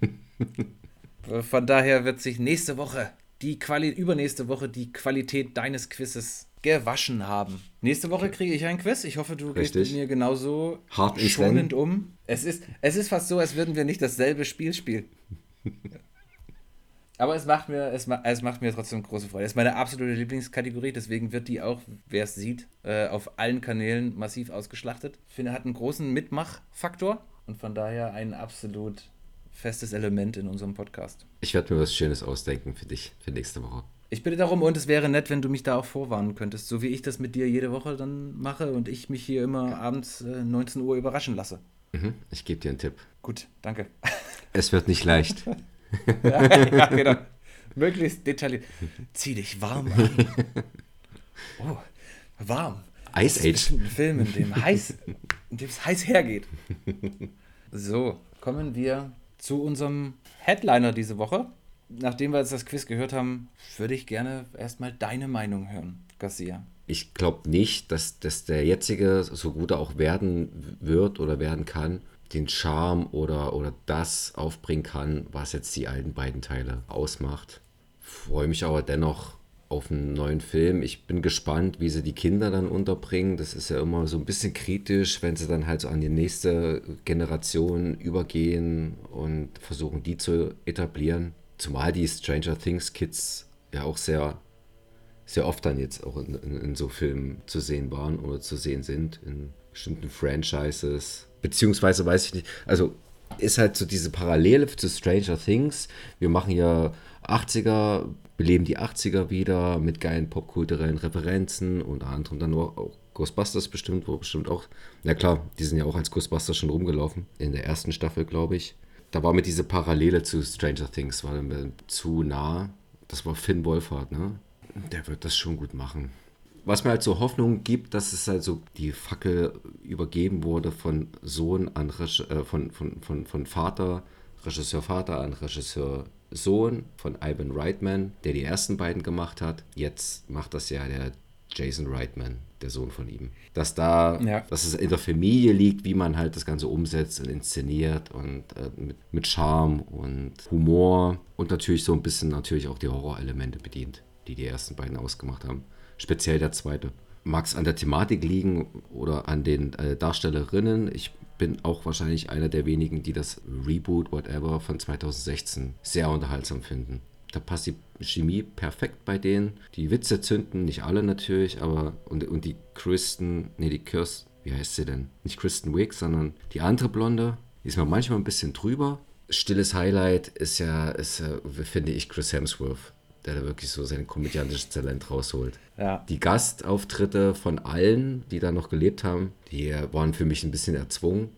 von daher wird sich nächste Woche, die Quali übernächste Woche, die Qualität deines Quizzes gewaschen haben. Nächste Woche kriege ich ein Quiz. Ich hoffe, du gehst Richtig. mit mir genauso Hart schonend um. Es ist, es ist fast so, als würden wir nicht dasselbe Spiel spielen. Aber es macht, mir, es, ma es macht mir trotzdem große Freude. Es ist meine absolute Lieblingskategorie, deswegen wird die auch, wer es sieht, äh, auf allen Kanälen massiv ausgeschlachtet. Ich finde, hat einen großen Mitmachfaktor und von daher ein absolut festes Element in unserem Podcast. Ich werde mir was Schönes ausdenken für dich, für nächste Woche. Ich bitte darum und es wäre nett, wenn du mich da auch vorwarnen könntest, so wie ich das mit dir jede Woche dann mache und ich mich hier immer abends äh, 19 Uhr überraschen lasse. Mhm. Ich gebe dir einen Tipp. Gut, danke. Es wird nicht leicht. ja, genau. Möglichst detailliert. Zieh dich warm an. Oh, warm. Ice Das ist Age. ein Film, in dem heiß, in dem es heiß hergeht. So, kommen wir zu unserem Headliner diese Woche. Nachdem wir jetzt das Quiz gehört haben, würde ich gerne erstmal deine Meinung hören, Garcia. Ich glaube nicht, dass, dass der jetzige, so gut er auch werden wird oder werden kann, den Charme oder, oder das aufbringen kann, was jetzt die alten beiden Teile ausmacht. Freue mich aber dennoch auf einen neuen Film. Ich bin gespannt, wie sie die Kinder dann unterbringen. Das ist ja immer so ein bisschen kritisch, wenn sie dann halt so an die nächste Generation übergehen und versuchen, die zu etablieren. Zumal die Stranger Things Kids ja auch sehr sehr oft dann jetzt auch in, in, so Filmen zu sehen waren oder zu sehen sind, in bestimmten Franchises. Beziehungsweise weiß ich nicht, also ist halt so diese Parallele zu Stranger Things. Wir machen ja 80er, beleben die 80er wieder mit geilen popkulturellen Referenzen, unter anderem dann auch Ghostbusters bestimmt, wo bestimmt auch, na klar, die sind ja auch als Ghostbusters schon rumgelaufen, in der ersten Staffel, glaube ich. Da war mir diese Parallele zu Stranger Things, war mir zu nah. Das war Finn Wolfhard, ne? Der wird das schon gut machen. Was mir halt so Hoffnung gibt, dass es halt so die Fackel übergeben wurde von Sohn an Reg äh, von, von, von, von Vater, Regisseur Vater an Regisseur Sohn von Ivan Reitman, der die ersten beiden gemacht hat. Jetzt macht das ja der Jason Reitman, der Sohn von ihm. Dass da, ja. dass es in der Familie liegt, wie man halt das Ganze umsetzt und inszeniert und äh, mit, mit Charme und Humor und natürlich so ein bisschen natürlich auch die Horrorelemente bedient, die die ersten beiden ausgemacht haben. Speziell der zweite. Mag es an der Thematik liegen oder an den äh, Darstellerinnen. Ich bin auch wahrscheinlich einer der wenigen, die das Reboot, whatever, von 2016 sehr unterhaltsam finden. Da passt die Chemie perfekt bei denen. Die Witze zünden, nicht alle natürlich, aber und, und die Kristen, nee, die Kirsten, wie heißt sie denn? Nicht Kristen Wiig, sondern die andere Blonde, die ist mir manchmal ein bisschen drüber. Stilles Highlight ist ja, ist, finde ich, Chris Hemsworth, der da wirklich so sein komödiantisches Talent rausholt. Ja. Die Gastauftritte von allen, die da noch gelebt haben, die waren für mich ein bisschen erzwungen.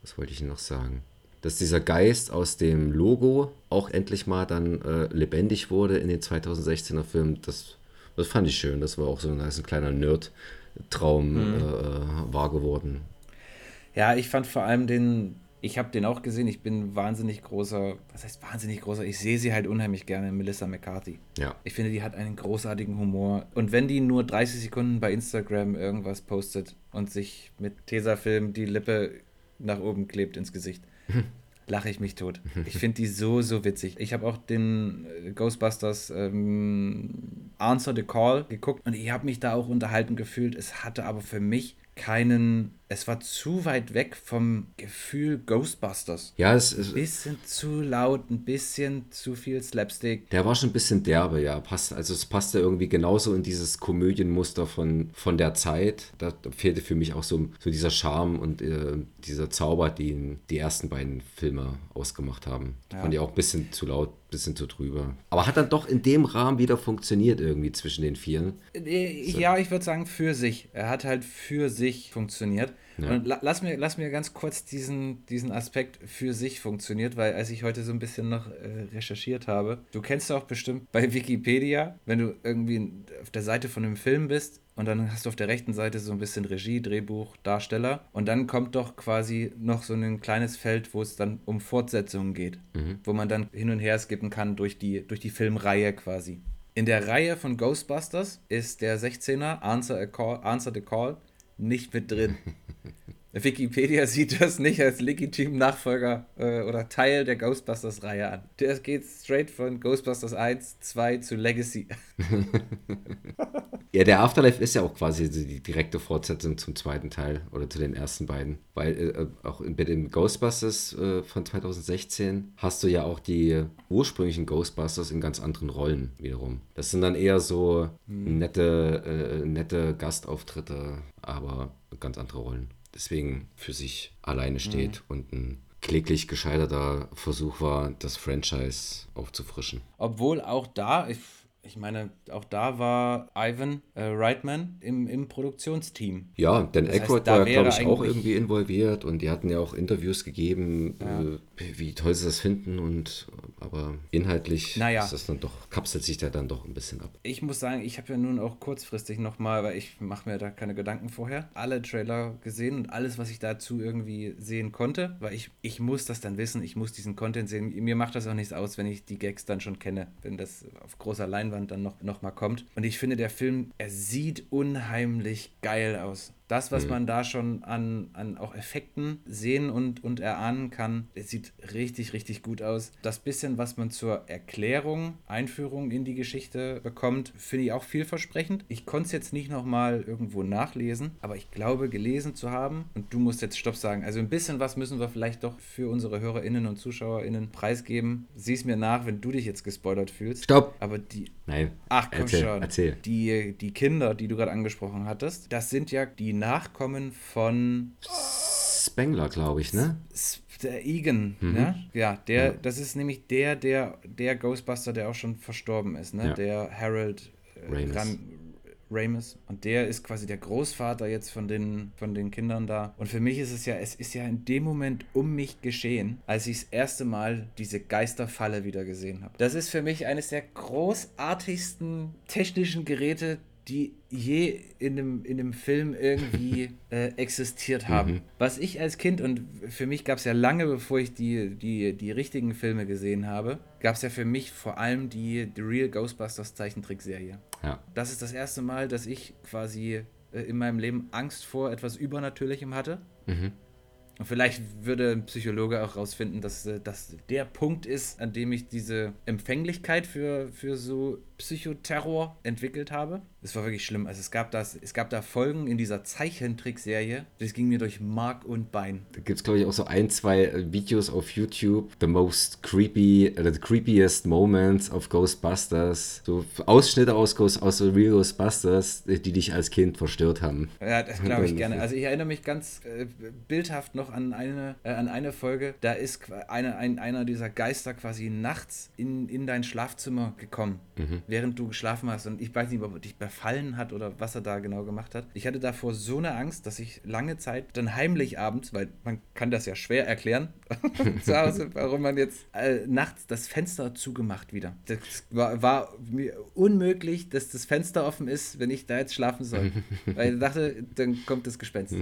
Was wollte ich noch sagen? Dass dieser Geist aus dem Logo auch endlich mal dann äh, lebendig wurde in den 2016er Filmen, das, das fand ich schön. Das war auch so ein, ein kleiner Nerd-Traum mhm. äh, wahr geworden. Ja, ich fand vor allem den, ich habe den auch gesehen, ich bin wahnsinnig großer, was heißt wahnsinnig großer, ich sehe sie halt unheimlich gerne, Melissa McCarthy. Ja. Ich finde, die hat einen großartigen Humor. Und wenn die nur 30 Sekunden bei Instagram irgendwas postet und sich mit Tesafilm die Lippe nach oben klebt ins Gesicht, lache ich mich tot. Ich finde die so, so witzig. Ich habe auch den äh, Ghostbusters ähm, Answer the Call geguckt und ich habe mich da auch unterhalten gefühlt. Es hatte aber für mich keinen es war zu weit weg vom Gefühl Ghostbusters. Ja, es ist. Ein bisschen zu laut, ein bisschen zu viel Slapstick. Der war schon ein bisschen derbe, ja. Passt, also es passte irgendwie genauso in dieses Komödienmuster von, von der Zeit. Da, fehlte für mich auch so, so dieser Charme und äh, dieser Zauber, den die ersten beiden Filme ausgemacht haben. Ja. Fand ich auch ein bisschen zu laut, ein bisschen zu drüber. Aber hat dann doch in dem Rahmen wieder funktioniert irgendwie zwischen den Vieren. Äh, ja, ich würde sagen für sich. Er hat halt für sich funktioniert. Ja. Und la lass, mir, lass mir ganz kurz diesen, diesen Aspekt für sich funktioniert, weil als ich heute so ein bisschen noch äh, recherchiert habe, du kennst auch bestimmt bei Wikipedia, wenn du irgendwie auf der Seite von einem Film bist, und dann hast du auf der rechten Seite so ein bisschen Regie, Drehbuch, Darsteller. Und dann kommt doch quasi noch so ein kleines Feld, wo es dann um Fortsetzungen geht. Mhm. Wo man dann hin und her skippen kann durch die, durch die Filmreihe quasi. In der Reihe von Ghostbusters ist der 16er Answer, Call, Answer the Call nicht mit drin. Wikipedia sieht das nicht als legitimen Nachfolger äh, oder Teil der Ghostbusters-Reihe an. Das geht straight von Ghostbusters 1, 2 zu Legacy. ja, der Afterlife ist ja auch quasi die direkte Fortsetzung zum zweiten Teil oder zu den ersten beiden. Weil äh, auch bei den Ghostbusters äh, von 2016 hast du ja auch die ursprünglichen Ghostbusters in ganz anderen Rollen wiederum. Das sind dann eher so hm. nette, äh, nette Gastauftritte, aber ganz andere Rollen deswegen für sich alleine steht mhm. und ein kläglich gescheiterter Versuch war, das Franchise aufzufrischen. Obwohl auch da, ich ich meine, auch da war Ivan äh, Reitman im, im Produktionsteam. Ja, denn Aykroyd war, glaube ich, auch irgendwie involviert und die hatten ja auch Interviews gegeben, ja. äh, wie toll sie das finden und aber inhaltlich naja. ist das dann doch, kapselt sich da dann doch ein bisschen ab. Ich muss sagen, ich habe ja nun auch kurzfristig nochmal, weil ich mache mir da keine Gedanken vorher, alle Trailer gesehen und alles, was ich dazu irgendwie sehen konnte, weil ich, ich muss das dann wissen, ich muss diesen Content sehen. Mir macht das auch nichts aus, wenn ich die Gags dann schon kenne, wenn das auf großer Leinwand dann noch, noch mal kommt. Und ich finde, der Film, er sieht unheimlich geil aus Das, was man da schon an, an auch Effekten sehen und, und erahnen kann, es sieht richtig, richtig gut aus. Das bisschen, was man zur Erklärung, Einführung in die Geschichte bekommt, finde ich auch vielversprechend. Ich konnte es jetzt nicht nochmal irgendwo nachlesen, aber ich glaube, gelesen zu haben, und du musst jetzt Stopp sagen, also ein bisschen was müssen wir vielleicht doch für unsere HörerInnen und ZuschauerInnen preisgeben. Sieh es mir nach, wenn du dich jetzt gespoilert fühlst. Stopp! Aber die, Nein. Ach komm erzähl, schon. Erzähl. Die, die Kinder, die du gerade angesprochen hattest, das sind ja die Nachkommen von Spengler, glaube ich, ne? Der Egan, Mhm. ne? Ja, der, Ja. das ist nämlich der, der, der Ghostbuster, der auch schon verstorben ist, ne? Ja. Der Harold äh, Ramis. Ram- Ramis. Und der ist quasi der Großvater jetzt von den, von den Kindern da. Und für mich ist es ja, es ist ja in dem Moment um mich geschehen, als ich das erste Mal diese Geisterfalle wieder gesehen habe. Das ist für mich eines der großartigsten technischen Geräte, die je in einem, in einem Film irgendwie äh, existiert haben. Was ich als Kind, und für mich gab es ja lange, bevor ich die, die, die richtigen Filme gesehen habe, gab es ja für mich vor allem die The Real Ghostbusters Zeichentrickserie. Ja. Das ist das erste Mal, dass ich quasi äh, in meinem Leben Angst vor etwas Übernatürlichem hatte. Mhm. Und vielleicht würde ein Psychologe auch rausfinden, dass äh, das der Punkt ist, an dem ich diese Empfänglichkeit für, für so Psychoterror entwickelt habe. Es war wirklich schlimm. Also es gab das, es gab da Folgen in dieser Zeichentrickserie, das ging mir durch Mark und Bein. Da gibt es, glaube ich, auch so ein, zwei äh, Videos auf YouTube. The most creepy, oder the creepiest moments of Ghostbusters. So Ausschnitte aus, Ghost, aus Real Ghostbusters, die die dich als Kind verstört haben. Ja, das glaube ich gerne. Also ich erinnere mich ganz äh, bildhaft noch an eine, äh, an eine Folge, da ist eine, ein, einer dieser Geister quasi nachts in, in dein Schlafzimmer gekommen, während du geschlafen hast. Und ich weiß nicht, ob er dich befallen hat oder was er da genau gemacht hat. Ich hatte davor so eine Angst, dass ich lange Zeit dann heimlich abends, weil man kann das ja schwer erklären zu Hause, warum man jetzt äh, nachts das Fenster zugemacht wieder. Das war, war mir unmöglich, dass das Fenster offen ist, wenn ich da jetzt schlafen soll. Weil ich dachte, dann kommt das Gespenst.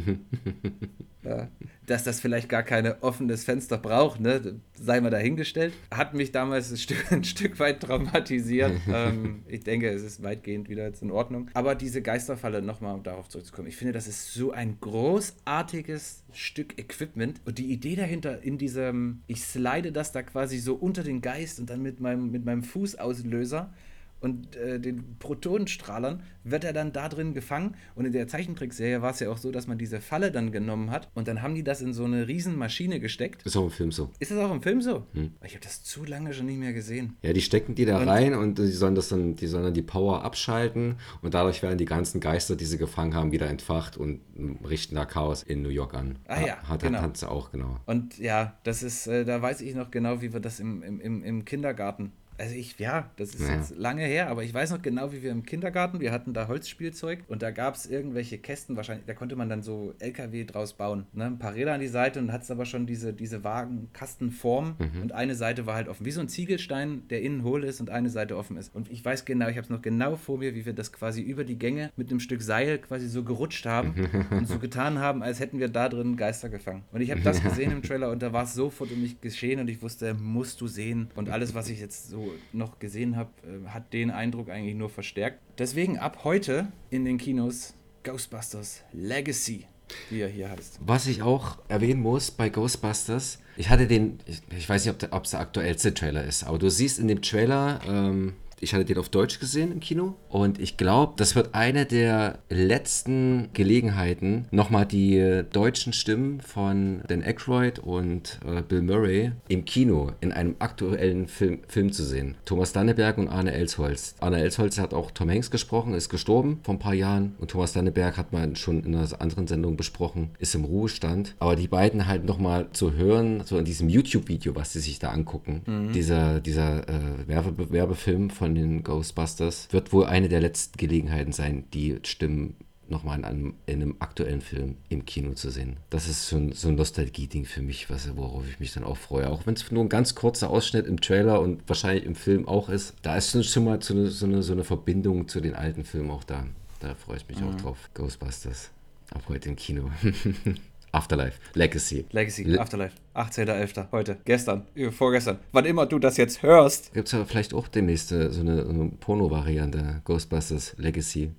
Ja, dass das vielleicht gar kein offenes Fenster braucht, ne? sei mal dahingestellt. Hat mich damals ein Stück, ein Stück weit traumatisiert. ähm, ich denke, es ist weitgehend wieder jetzt in Ordnung. Aber diese Geisterfalle, nochmal um darauf zurückzukommen, ich finde, das ist so ein großartiges Stück Equipment. Und die Idee dahinter in diesem, ich slide das da quasi so unter den Geist und dann mit meinem, mit meinem Fußauslöser und äh, den Protonenstrahlern wird er dann da drin gefangen. Und in der Zeichentrickserie war es ja auch so, dass man diese Falle dann genommen hat und dann haben die das in so eine riesen Maschine gesteckt. Ist auch im Film so. Ist das auch im Film so? Ich habe das zu lange schon nicht mehr gesehen. Ja, die stecken die da Und- rein und die sollen das dann, die sollen dann die Power abschalten und dadurch werden die ganzen Geister, die sie gefangen haben, wieder entfacht und richten da Chaos in New York an. Ah ja, hat, genau. hat, auch, genau. Und ja, das ist, äh, da weiß ich noch genau, wie wir das im, im, im Kindergarten. Also ich, ja, das ist Ja. jetzt lange her, aber ich weiß noch genau, wie wir im Kindergarten, wir hatten da Holzspielzeug und da gab es irgendwelche Kästen, wahrscheinlich, da konnte man dann so LKW draus bauen. Ne? Ein paar Räder an die Seite und hat es aber schon diese, diese Wagenkastenform und eine Seite war halt offen, wie so ein Ziegelstein, der innen hohl ist und eine Seite offen ist. Und ich weiß genau, ich habe es noch genau vor mir, wie wir das quasi über die Gänge mit einem Stück Seil quasi so gerutscht haben und so getan haben, als hätten wir da drin Geister gefangen. Und ich habe das gesehen im Trailer und da war es sofort um mich geschehen und ich wusste, musst du sehen. Und alles, was ich jetzt so noch gesehen habe, äh, hat den Eindruck eigentlich nur verstärkt. Deswegen ab heute in den Kinos Ghostbusters Legacy, wie er hier heißt. Was ich auch erwähnen muss bei Ghostbusters, ich hatte den, ich, ich weiß nicht, ob der- es der aktuellste Trailer ist, aber du siehst in dem Trailer, ähm, ich hatte den auf Deutsch gesehen im Kino und ich glaube, das wird eine der letzten Gelegenheiten, nochmal die äh, deutschen Stimmen von Dan Aykroyd und äh, Bill Murray im Kino in einem aktuellen Film, Film zu sehen. Thomas Danneberg und Arne Elsholz. Arne Elsholz hat auch Tom Hanks gesprochen, ist gestorben vor ein paar Jahren und Thomas Danneberg hat man schon in einer anderen Sendung besprochen, ist im Ruhestand. Aber die beiden halt nochmal zu hören, so in diesem YouTube-Video, was sie sich da angucken, dieser, dieser äh, Werbe Werbefilm von den Ghostbusters, wird wohl eine der letzten Gelegenheiten sein, die Stimmen nochmal in einem, in einem aktuellen Film im Kino zu sehen. Das ist so ein, so ein Nostalgie-Ding für mich, was, worauf ich mich dann auch freue. Auch wenn es nur ein ganz kurzer Ausschnitt im Trailer und wahrscheinlich im Film auch ist, da ist schon mal so eine, so eine, so eine Verbindung zu den alten Filmen auch da. Da freue ich mich auch drauf. Ghostbusters. Ab heute im Kino. Afterlife. Legacy. Legacy, Le- Afterlife, 18.11. heute, gestern, äh, vorgestern. Wann immer du das jetzt hörst. Gibt es ja vielleicht auch demnächst äh, so eine, so eine Porno-Variante. Ghostbusters Legacy.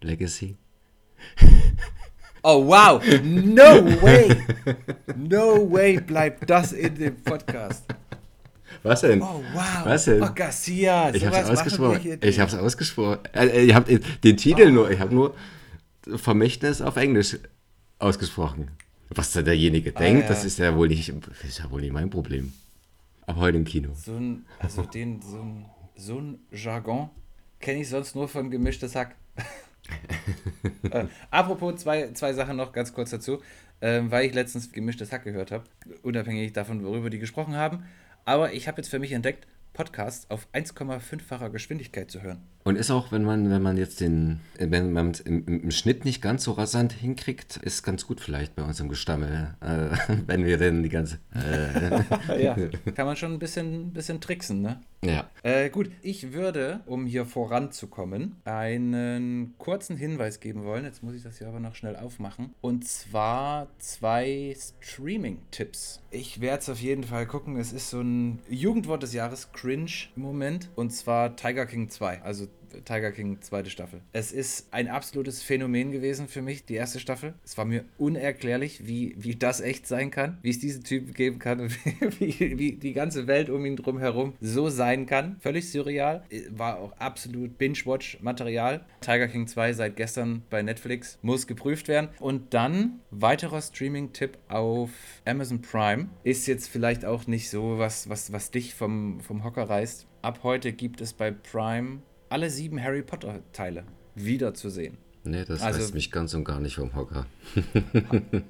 Legacy? Oh wow, no way, no way bleibt das in dem Podcast. Was denn? Oh wow, Was denn? Oh Garcia, ich hab's ausgesprochen. Ich hab's ausgesprochen. Äh, ich hab den Titel nur, ich habe nur Vermächtnis auf Englisch ausgesprochen. Was da derjenige denkt, ja. das ist ja wohl nicht, ist ja wohl nicht mein Problem. Aber heute im Kino. So ein, also den, so ein, so ein Jargon kenne ich sonst nur von gemischtes Hack. äh, apropos zwei, zwei Sachen noch ganz kurz dazu, ähm, weil ich letztens gemischtes Hack gehört habe, unabhängig davon, worüber die gesprochen haben. Aber ich habe jetzt für mich entdeckt, Podcasts auf 1,5-facher Geschwindigkeit zu hören. Und ist auch, wenn man, wenn man jetzt den, wenn man es im, im Schnitt nicht ganz so rasant hinkriegt, ist ganz gut vielleicht bei unserem Gestammel, äh, wenn wir denn die ganze. Äh, Ja, kann man schon ein bisschen, bisschen tricksen, ne? Ja. Äh, gut, ich würde, um hier voranzukommen, einen kurzen Hinweis geben wollen. Jetzt muss ich das hier aber noch schnell aufmachen. Und zwar zwei Streaming-Tipps. Ich werde es auf jeden Fall gucken. Es ist so ein Jugendwort des Jahres, Cringe im Moment. Und zwar Tiger King 2. Also Tiger King zweite Staffel. Es ist ein absolutes Phänomen gewesen für mich, die erste Staffel. Es war mir unerklärlich, wie, wie das echt sein kann, wie es diesen Typen geben kann und wie, wie, die ganze Welt um ihn drum herum so sein kann. Völlig surreal. War auch absolut Binge-Watch-Material. Tiger King 2 seit gestern bei Netflix muss geprüft werden. Und dann weiterer Streaming-Tipp auf Amazon Prime. Ist jetzt vielleicht auch nicht so was, was, was dich vom, vom Hocker reißt. Ab heute gibt es bei Prime alle sieben Harry Potter Teile wiederzusehen. Nee, das Also- reißt mich ganz und gar nicht vom Hocker.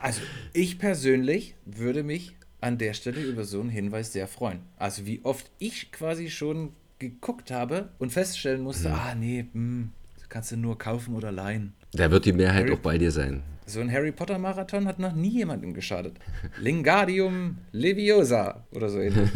Also ich persönlich würde mich an der Stelle über so einen Hinweis sehr freuen. Also wie oft ich quasi schon geguckt habe und feststellen musste, ah nee, hm, kannst du nur kaufen oder leihen. Da wird die Mehrheit Harry- auch bei dir sein. So ein Harry Potter Marathon hat noch nie jemandem geschadet. Lingadium Leviosa oder so ähnlich.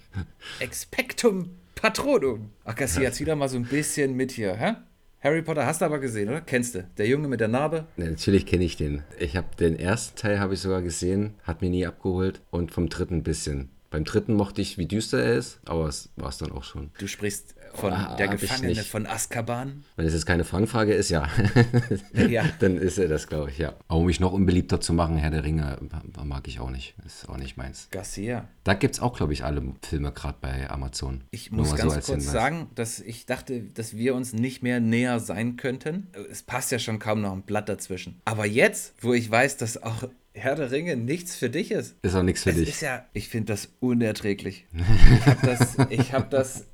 Expectum Patronum. Ach, Cassie, jetzt wieder mal so ein bisschen mit hier, hä? Harry Potter hast du aber gesehen, oder? Kennst du? Der Junge mit der Narbe? Ja, natürlich kenne ich den. Ich habe den ersten Teil habe ich sogar gesehen, hat mir nie abgeholt und vom dritten ein bisschen. Beim dritten mochte ich, wie düster er ist, aber es war es dann auch schon. Du sprichst von Ah, der Gefangene von Azkaban. Wenn es jetzt keine Fangfrage ist, ja. Ja. Dann ist er das, glaube ich, ja. Aber um mich noch unbeliebter zu machen, Herr der Ringe, mag ich auch nicht. Ist auch nicht meins. Garcia. Da gibt es auch, glaube ich, alle Filme gerade bei Amazon. Ich Nur muss ganz als kurz Hinweis. sagen, dass ich dachte, dass wir uns nicht mehr näher sein könnten. Es passt ja schon kaum noch ein Blatt dazwischen. Aber jetzt, wo ich weiß, dass auch Herr der Ringe nichts für dich ist. Ist auch nichts für Es dich. ist ja, ich finde das unerträglich. Ich habe das, ich hab das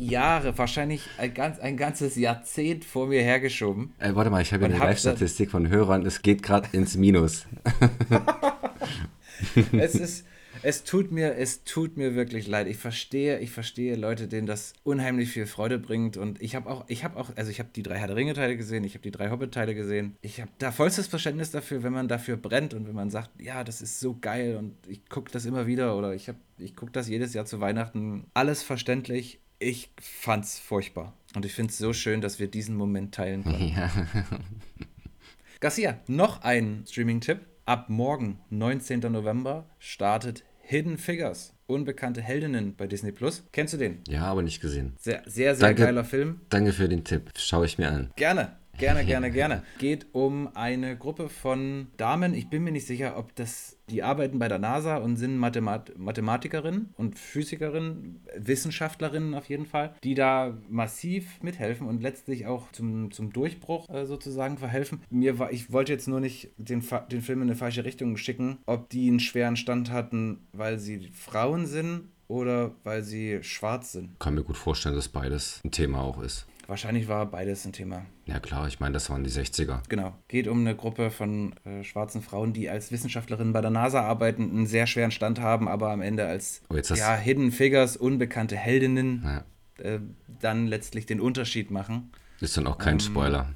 Jahre, wahrscheinlich ein, ganz, ein ganzes Jahrzehnt vor mir hergeschoben. Ey, warte mal, ich habe hier eine Live-Statistik von Hörern. Es geht gerade ins Minus. es ist, es tut mir, es tut mir wirklich leid. Ich verstehe, ich verstehe Leute, denen das unheimlich viel Freude bringt. Und ich habe auch, ich habe auch, also ich habe die drei Herr der Ringe Teile gesehen, ich habe die drei Hobbit Teile gesehen. Ich habe da vollstes Verständnis dafür, wenn man dafür brennt und wenn man sagt, ja, das ist so geil und ich gucke das immer wieder oder ich habe, ich gucke das jedes Jahr zu Weihnachten. Alles verständlich. Ich fand's furchtbar. Und ich finde es so schön, dass wir diesen Moment teilen können. ja. Garcia, noch ein Streaming-Tipp. Ab morgen, 19. November, startet Hidden Figures. Unbekannte Heldinnen bei Disney Plus. Kennst du den? ja, aber nicht gesehen. Sehr, sehr, sehr Danke. geiler Film. Danke für den Tipp. Schaue ich mir an. Gerne. Gerne, gerne, gerne. Geht um eine Gruppe von Damen. Ich bin mir nicht sicher, ob das. Die arbeiten bei der NASA und sind Mathemat Mathematikerinnen und Physikerinnen, Wissenschaftlerinnen auf jeden Fall, die da massiv mithelfen und letztlich auch zum, zum Durchbruch äh, sozusagen verhelfen. Mir war, ich wollte jetzt nur nicht den, den Film in eine falsche Richtung schicken, ob die einen schweren Stand hatten, weil sie Frauen sind oder weil sie schwarz sind. Kann mir gut vorstellen, dass beides ein Thema auch ist. Wahrscheinlich war beides ein Thema. Ja klar, ich meine, das waren die 60er. Genau. Geht um eine Gruppe von äh, schwarzen Frauen, die als Wissenschaftlerinnen bei der NASA arbeiten, einen sehr schweren Stand haben, aber am Ende als Oh, ja, Hidden Figures, unbekannte Heldinnen, Ja. äh, dann letztlich den Unterschied machen. Ist dann auch kein Ähm, Spoiler.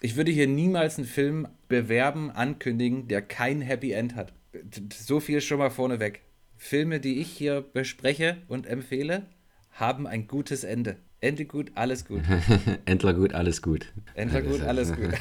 Ich würde hier niemals einen Film bewerben, ankündigen, der kein Happy End hat. So viel schon mal vorneweg. Filme, die ich hier bespreche und empfehle, haben ein gutes Ende. Ende gut, alles gut. Endler gut, alles gut. Endler gut, alles gut.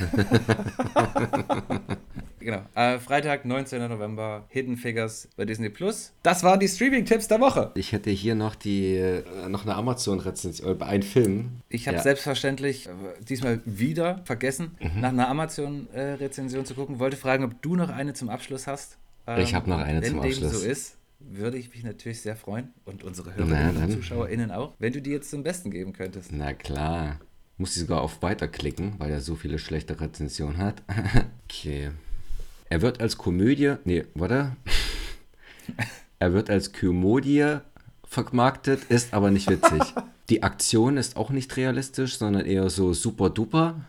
Genau. Äh, Freitag, 19. November, Hidden Figures bei Disney Plus. Das waren die Streaming-Tipps der Woche. Ich hätte hier noch die äh, noch eine Amazon-Rezension, äh, ein Film. Ich habe Ja. selbstverständlich äh, diesmal wieder vergessen, Mhm. nach einer Amazon-Rezension zu gucken. Wollte fragen, ob du noch eine zum Abschluss hast. Ähm, Ich hab noch eine wenn zum dem Abschluss. so ist, würde ich mich natürlich sehr freuen und unsere Hörerinnen und ZuschauerInnen auch, wenn du die jetzt zum Besten geben könntest. Na klar. Muss ich sogar auf Weiter klicken, weil er so viele schlechte Rezensionen hat. okay. Er wird als Komödie. Nee, warte. er wird als Komödie vermarktet, ist aber nicht witzig. Die Aktion ist auch nicht realistisch, sondern eher so super duper.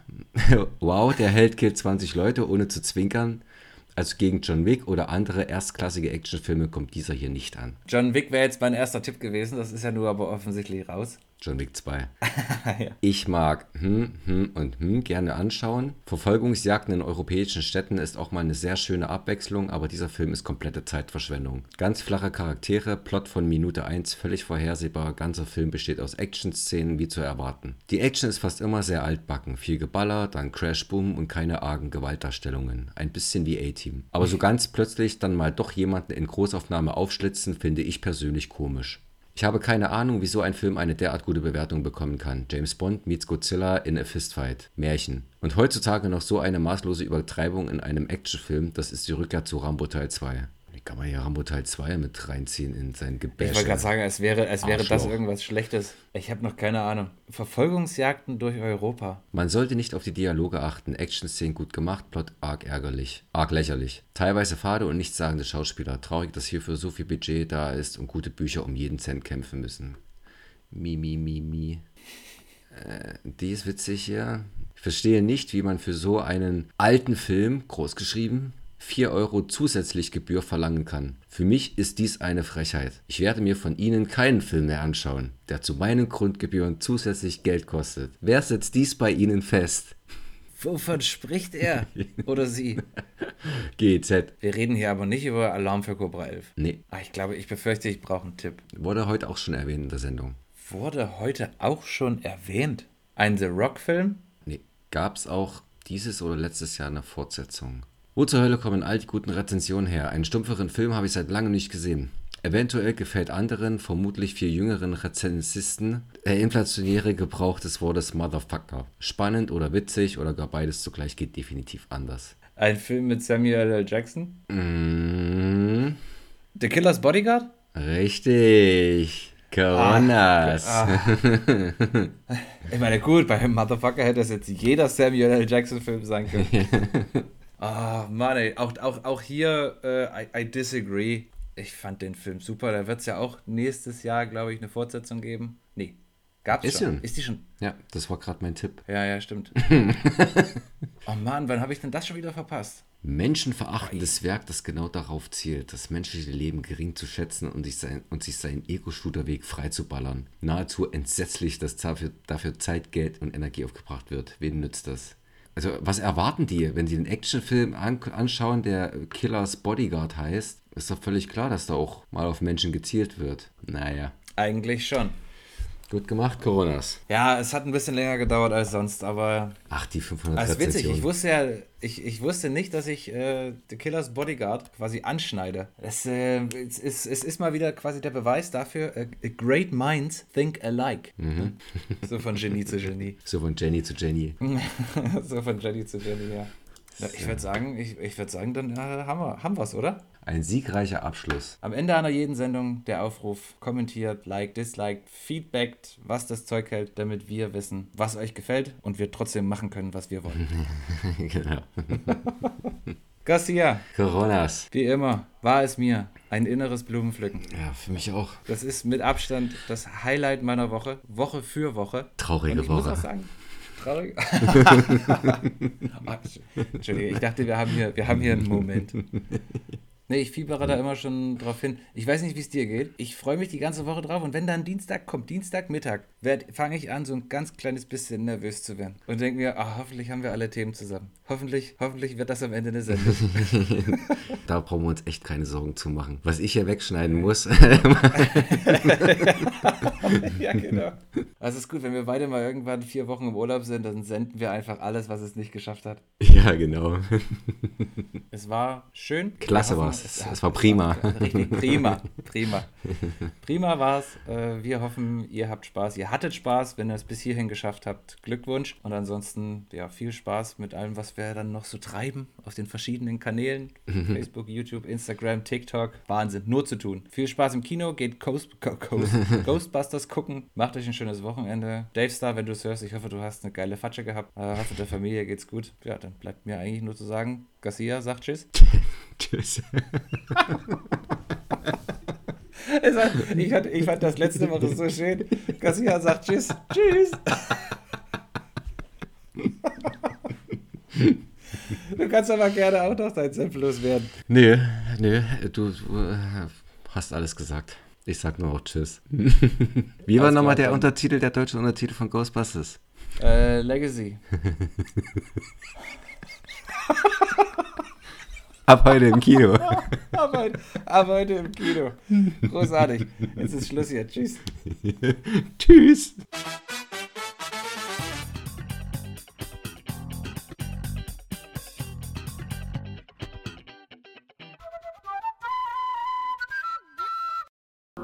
wow, der Held killt 20 Leute, ohne zu zwinkern. Also gegen John Wick oder andere erstklassige Actionfilme kommt dieser hier nicht an. John Wick wäre jetzt mein erster Tipp gewesen, das ist ja nur aber offensichtlich raus. John Wick 2. ja. Ich mag hm, hm und hm gerne anschauen. Verfolgungsjagden in europäischen Städten ist auch mal eine sehr schöne Abwechslung, aber dieser Film ist komplette Zeitverschwendung. Ganz flache Charaktere, Plot von Minute 1 völlig vorhersehbar, ganzer Film besteht aus Action-Szenen wie zu erwarten. Die Action ist fast immer sehr altbacken, viel Geballer, dann Crash Boom und keine argen Gewaltdarstellungen. Ein bisschen wie A-Team. Aber so ganz plötzlich dann mal doch jemanden in Großaufnahme aufschlitzen, finde ich persönlich komisch. Ich habe keine Ahnung, wieso ein Film eine derart gute Bewertung bekommen kann. James Bond meets Godzilla in a Fistfight. Märchen. Und heutzutage noch so eine maßlose Übertreibung in einem Actionfilm, das ist die Rückkehr zu Rambo Teil 2. Kann man hier Rambo Teil 2 mit reinziehen in sein Gebäsch? Ich wollte gerade sagen, es wäre, es wäre das irgendwas Schlechtes. Ich habe noch keine Ahnung. Verfolgungsjagden durch Europa. Man sollte nicht auf die Dialoge achten. Action-Szenen gut gemacht, Plot arg ärgerlich. Arg lächerlich. Teilweise fade und nichtssagende Schauspieler. Traurig, dass hierfür so viel Budget da ist und gute Bücher um jeden Cent kämpfen müssen. Mi, mi, mi, mi. Äh, die ist witzig hier. Ich verstehe nicht, wie man für so einen alten Film, großgeschrieben, 4 Euro zusätzlich Gebühr verlangen kann. Für mich ist dies eine Frechheit. Ich werde mir von Ihnen keinen Film mehr anschauen, der zu meinen Grundgebühren zusätzlich Geld kostet. Wer setzt dies bei Ihnen fest? Wovon spricht er oder sie? GZ. Wir reden hier aber nicht über Alarm für Cobra 11. Nee, Ah, ich glaube, ich befürchte, ich brauche einen Tipp. wurde heute auch schon erwähnt in der Sendung. Wurde heute auch schon erwähnt. Ein The Rock-Film? Nee, gab's auch dieses oder letztes Jahr eine Fortsetzung. Wo zur Hölle kommen all die guten Rezensionen her? Einen stumpferen Film habe ich seit langem nicht gesehen. Eventuell gefällt anderen, vermutlich viel jüngeren Rezensisten, der inflationäre Gebrauch des Wortes Motherfucker. Spannend oder witzig oder gar beides zugleich geht definitiv anders. Ein Film mit Samuel L. Jackson? Mm, The Killer's Bodyguard? richtig. Coronas. Ich meine, gut, bei Motherfucker hätte das jetzt jeder Samuel L. Jackson-Film sein können. Ah, Mann, ey. Auch, auch, auch hier, äh, I, I disagree. Ich fand den Film super. Da wird es ja auch nächstes Jahr, glaube ich, eine Fortsetzung geben. Nee. Gab's Ist schon. ja. Ist die schon? Ja, das war gerade mein Tipp. Ja, ja, stimmt. oh Mann, wann habe ich denn das schon wieder verpasst? Menschenverachtendes Werk, das genau darauf zielt, das menschliche Leben gering zu schätzen und sich, sein, und sich seinen Ego-Shooter-Weg freizuballern. Nahezu entsetzlich, dass dafür, dafür Zeit, Geld und Energie aufgebracht wird. Wen nützt das? Also, was erwarten die, wenn sie einen Actionfilm an, anschauen, der Killers Bodyguard heißt? Ist doch völlig klar, dass da auch mal auf Menschen gezielt wird. Naja, Eigentlich schon. Gut gemacht, Coronas. Ja, es hat ein bisschen länger gedauert als sonst, aber Ach, die 500 Das ist witzig. Ich wusste ja, ich, ich wusste nicht, dass ich äh, The Killer's Bodyguard quasi anschneide. Das, äh, es, ist, es ist mal wieder quasi der Beweis dafür, äh, great minds think alike. So von Genie zu Genie. So von Jenny zu Jenny. so von Genie zu Genie, ja. ja ich würde sagen, ich, ich würde sagen, dann äh, haben wir haben wir's, oder? Ein siegreicher Abschluss. Am Ende einer jeden Sendung der Aufruf, kommentiert, liked, disliked, feedbackt, was das Zeug hält, damit wir wissen, was euch gefällt und wir trotzdem machen können, was wir wollen. genau. Garcia, Coronas. Wie immer war es mir ein inneres Blumenpflücken. Ja, für mich auch. Das ist mit Abstand das Highlight meiner Woche, Woche für Woche. Traurige ich muss Woche. auch sagen, traurig. Ah, Entschuldige, ich dachte, wir haben hier, wir haben hier einen Moment. Nee, ich fiebere da immer schon drauf hin. Ich weiß nicht, wie es dir geht. Ich freue mich die ganze Woche drauf und wenn dann Dienstag kommt, Dienstagmittag, fange ich an, so ein ganz kleines bisschen nervös zu werden. Und denke mir, ach, hoffentlich haben wir alle Themen zusammen. Hoffentlich, hoffentlich wird das am Ende eine Sendung. da brauchen wir uns echt keine Sorgen zu machen. Was ich hier wegschneiden muss. ja, genau. Also es ist gut, wenn wir beide mal irgendwann vier Wochen im Urlaub sind, dann senden wir einfach alles, was es nicht geschafft hat. Ja, genau. Es war schön. Klasse war es. Es, war prima. Richtig prima. Prima. Prima war es. Äh, wir hoffen, ihr habt Spaß. Ihr hattet Spaß, wenn ihr es bis hierhin geschafft habt. Glückwunsch. Und ansonsten, ja, viel Spaß mit allem, was wir dann noch so treiben auf den verschiedenen Kanälen. Facebook, YouTube, Instagram, TikTok. Wahnsinn. Nur zu tun. Viel Spaß im Kino. Geht Ghost, Ghost, Ghostbusters gucken. Macht euch ein schönes Wochenende. Dave Star, wenn du es hörst, ich hoffe, du hast eine geile Fatsche gehabt. Äh, hoffe, der Familie geht's gut. Ja, dann bleibt mir eigentlich nur zu sagen, Garcia sagt Tschüss. Tschüss. ich, fand, ich fand das letzte Woche so schön. Garcia sagt Tschüss. Tschüss. Du kannst aber gerne auch noch dein Senf loswerden. Nö, du, du äh, hast alles gesagt. Ich sag nur auch Tschüss. Wie war nochmal der Untertitel, der deutsche Untertitel von Ghostbusters? Äh, Legacy. Ab heute im Kino. ab, heute, ab heute im Kino. Großartig. Jetzt ist Schluss hier. Tschüss. Tschüss.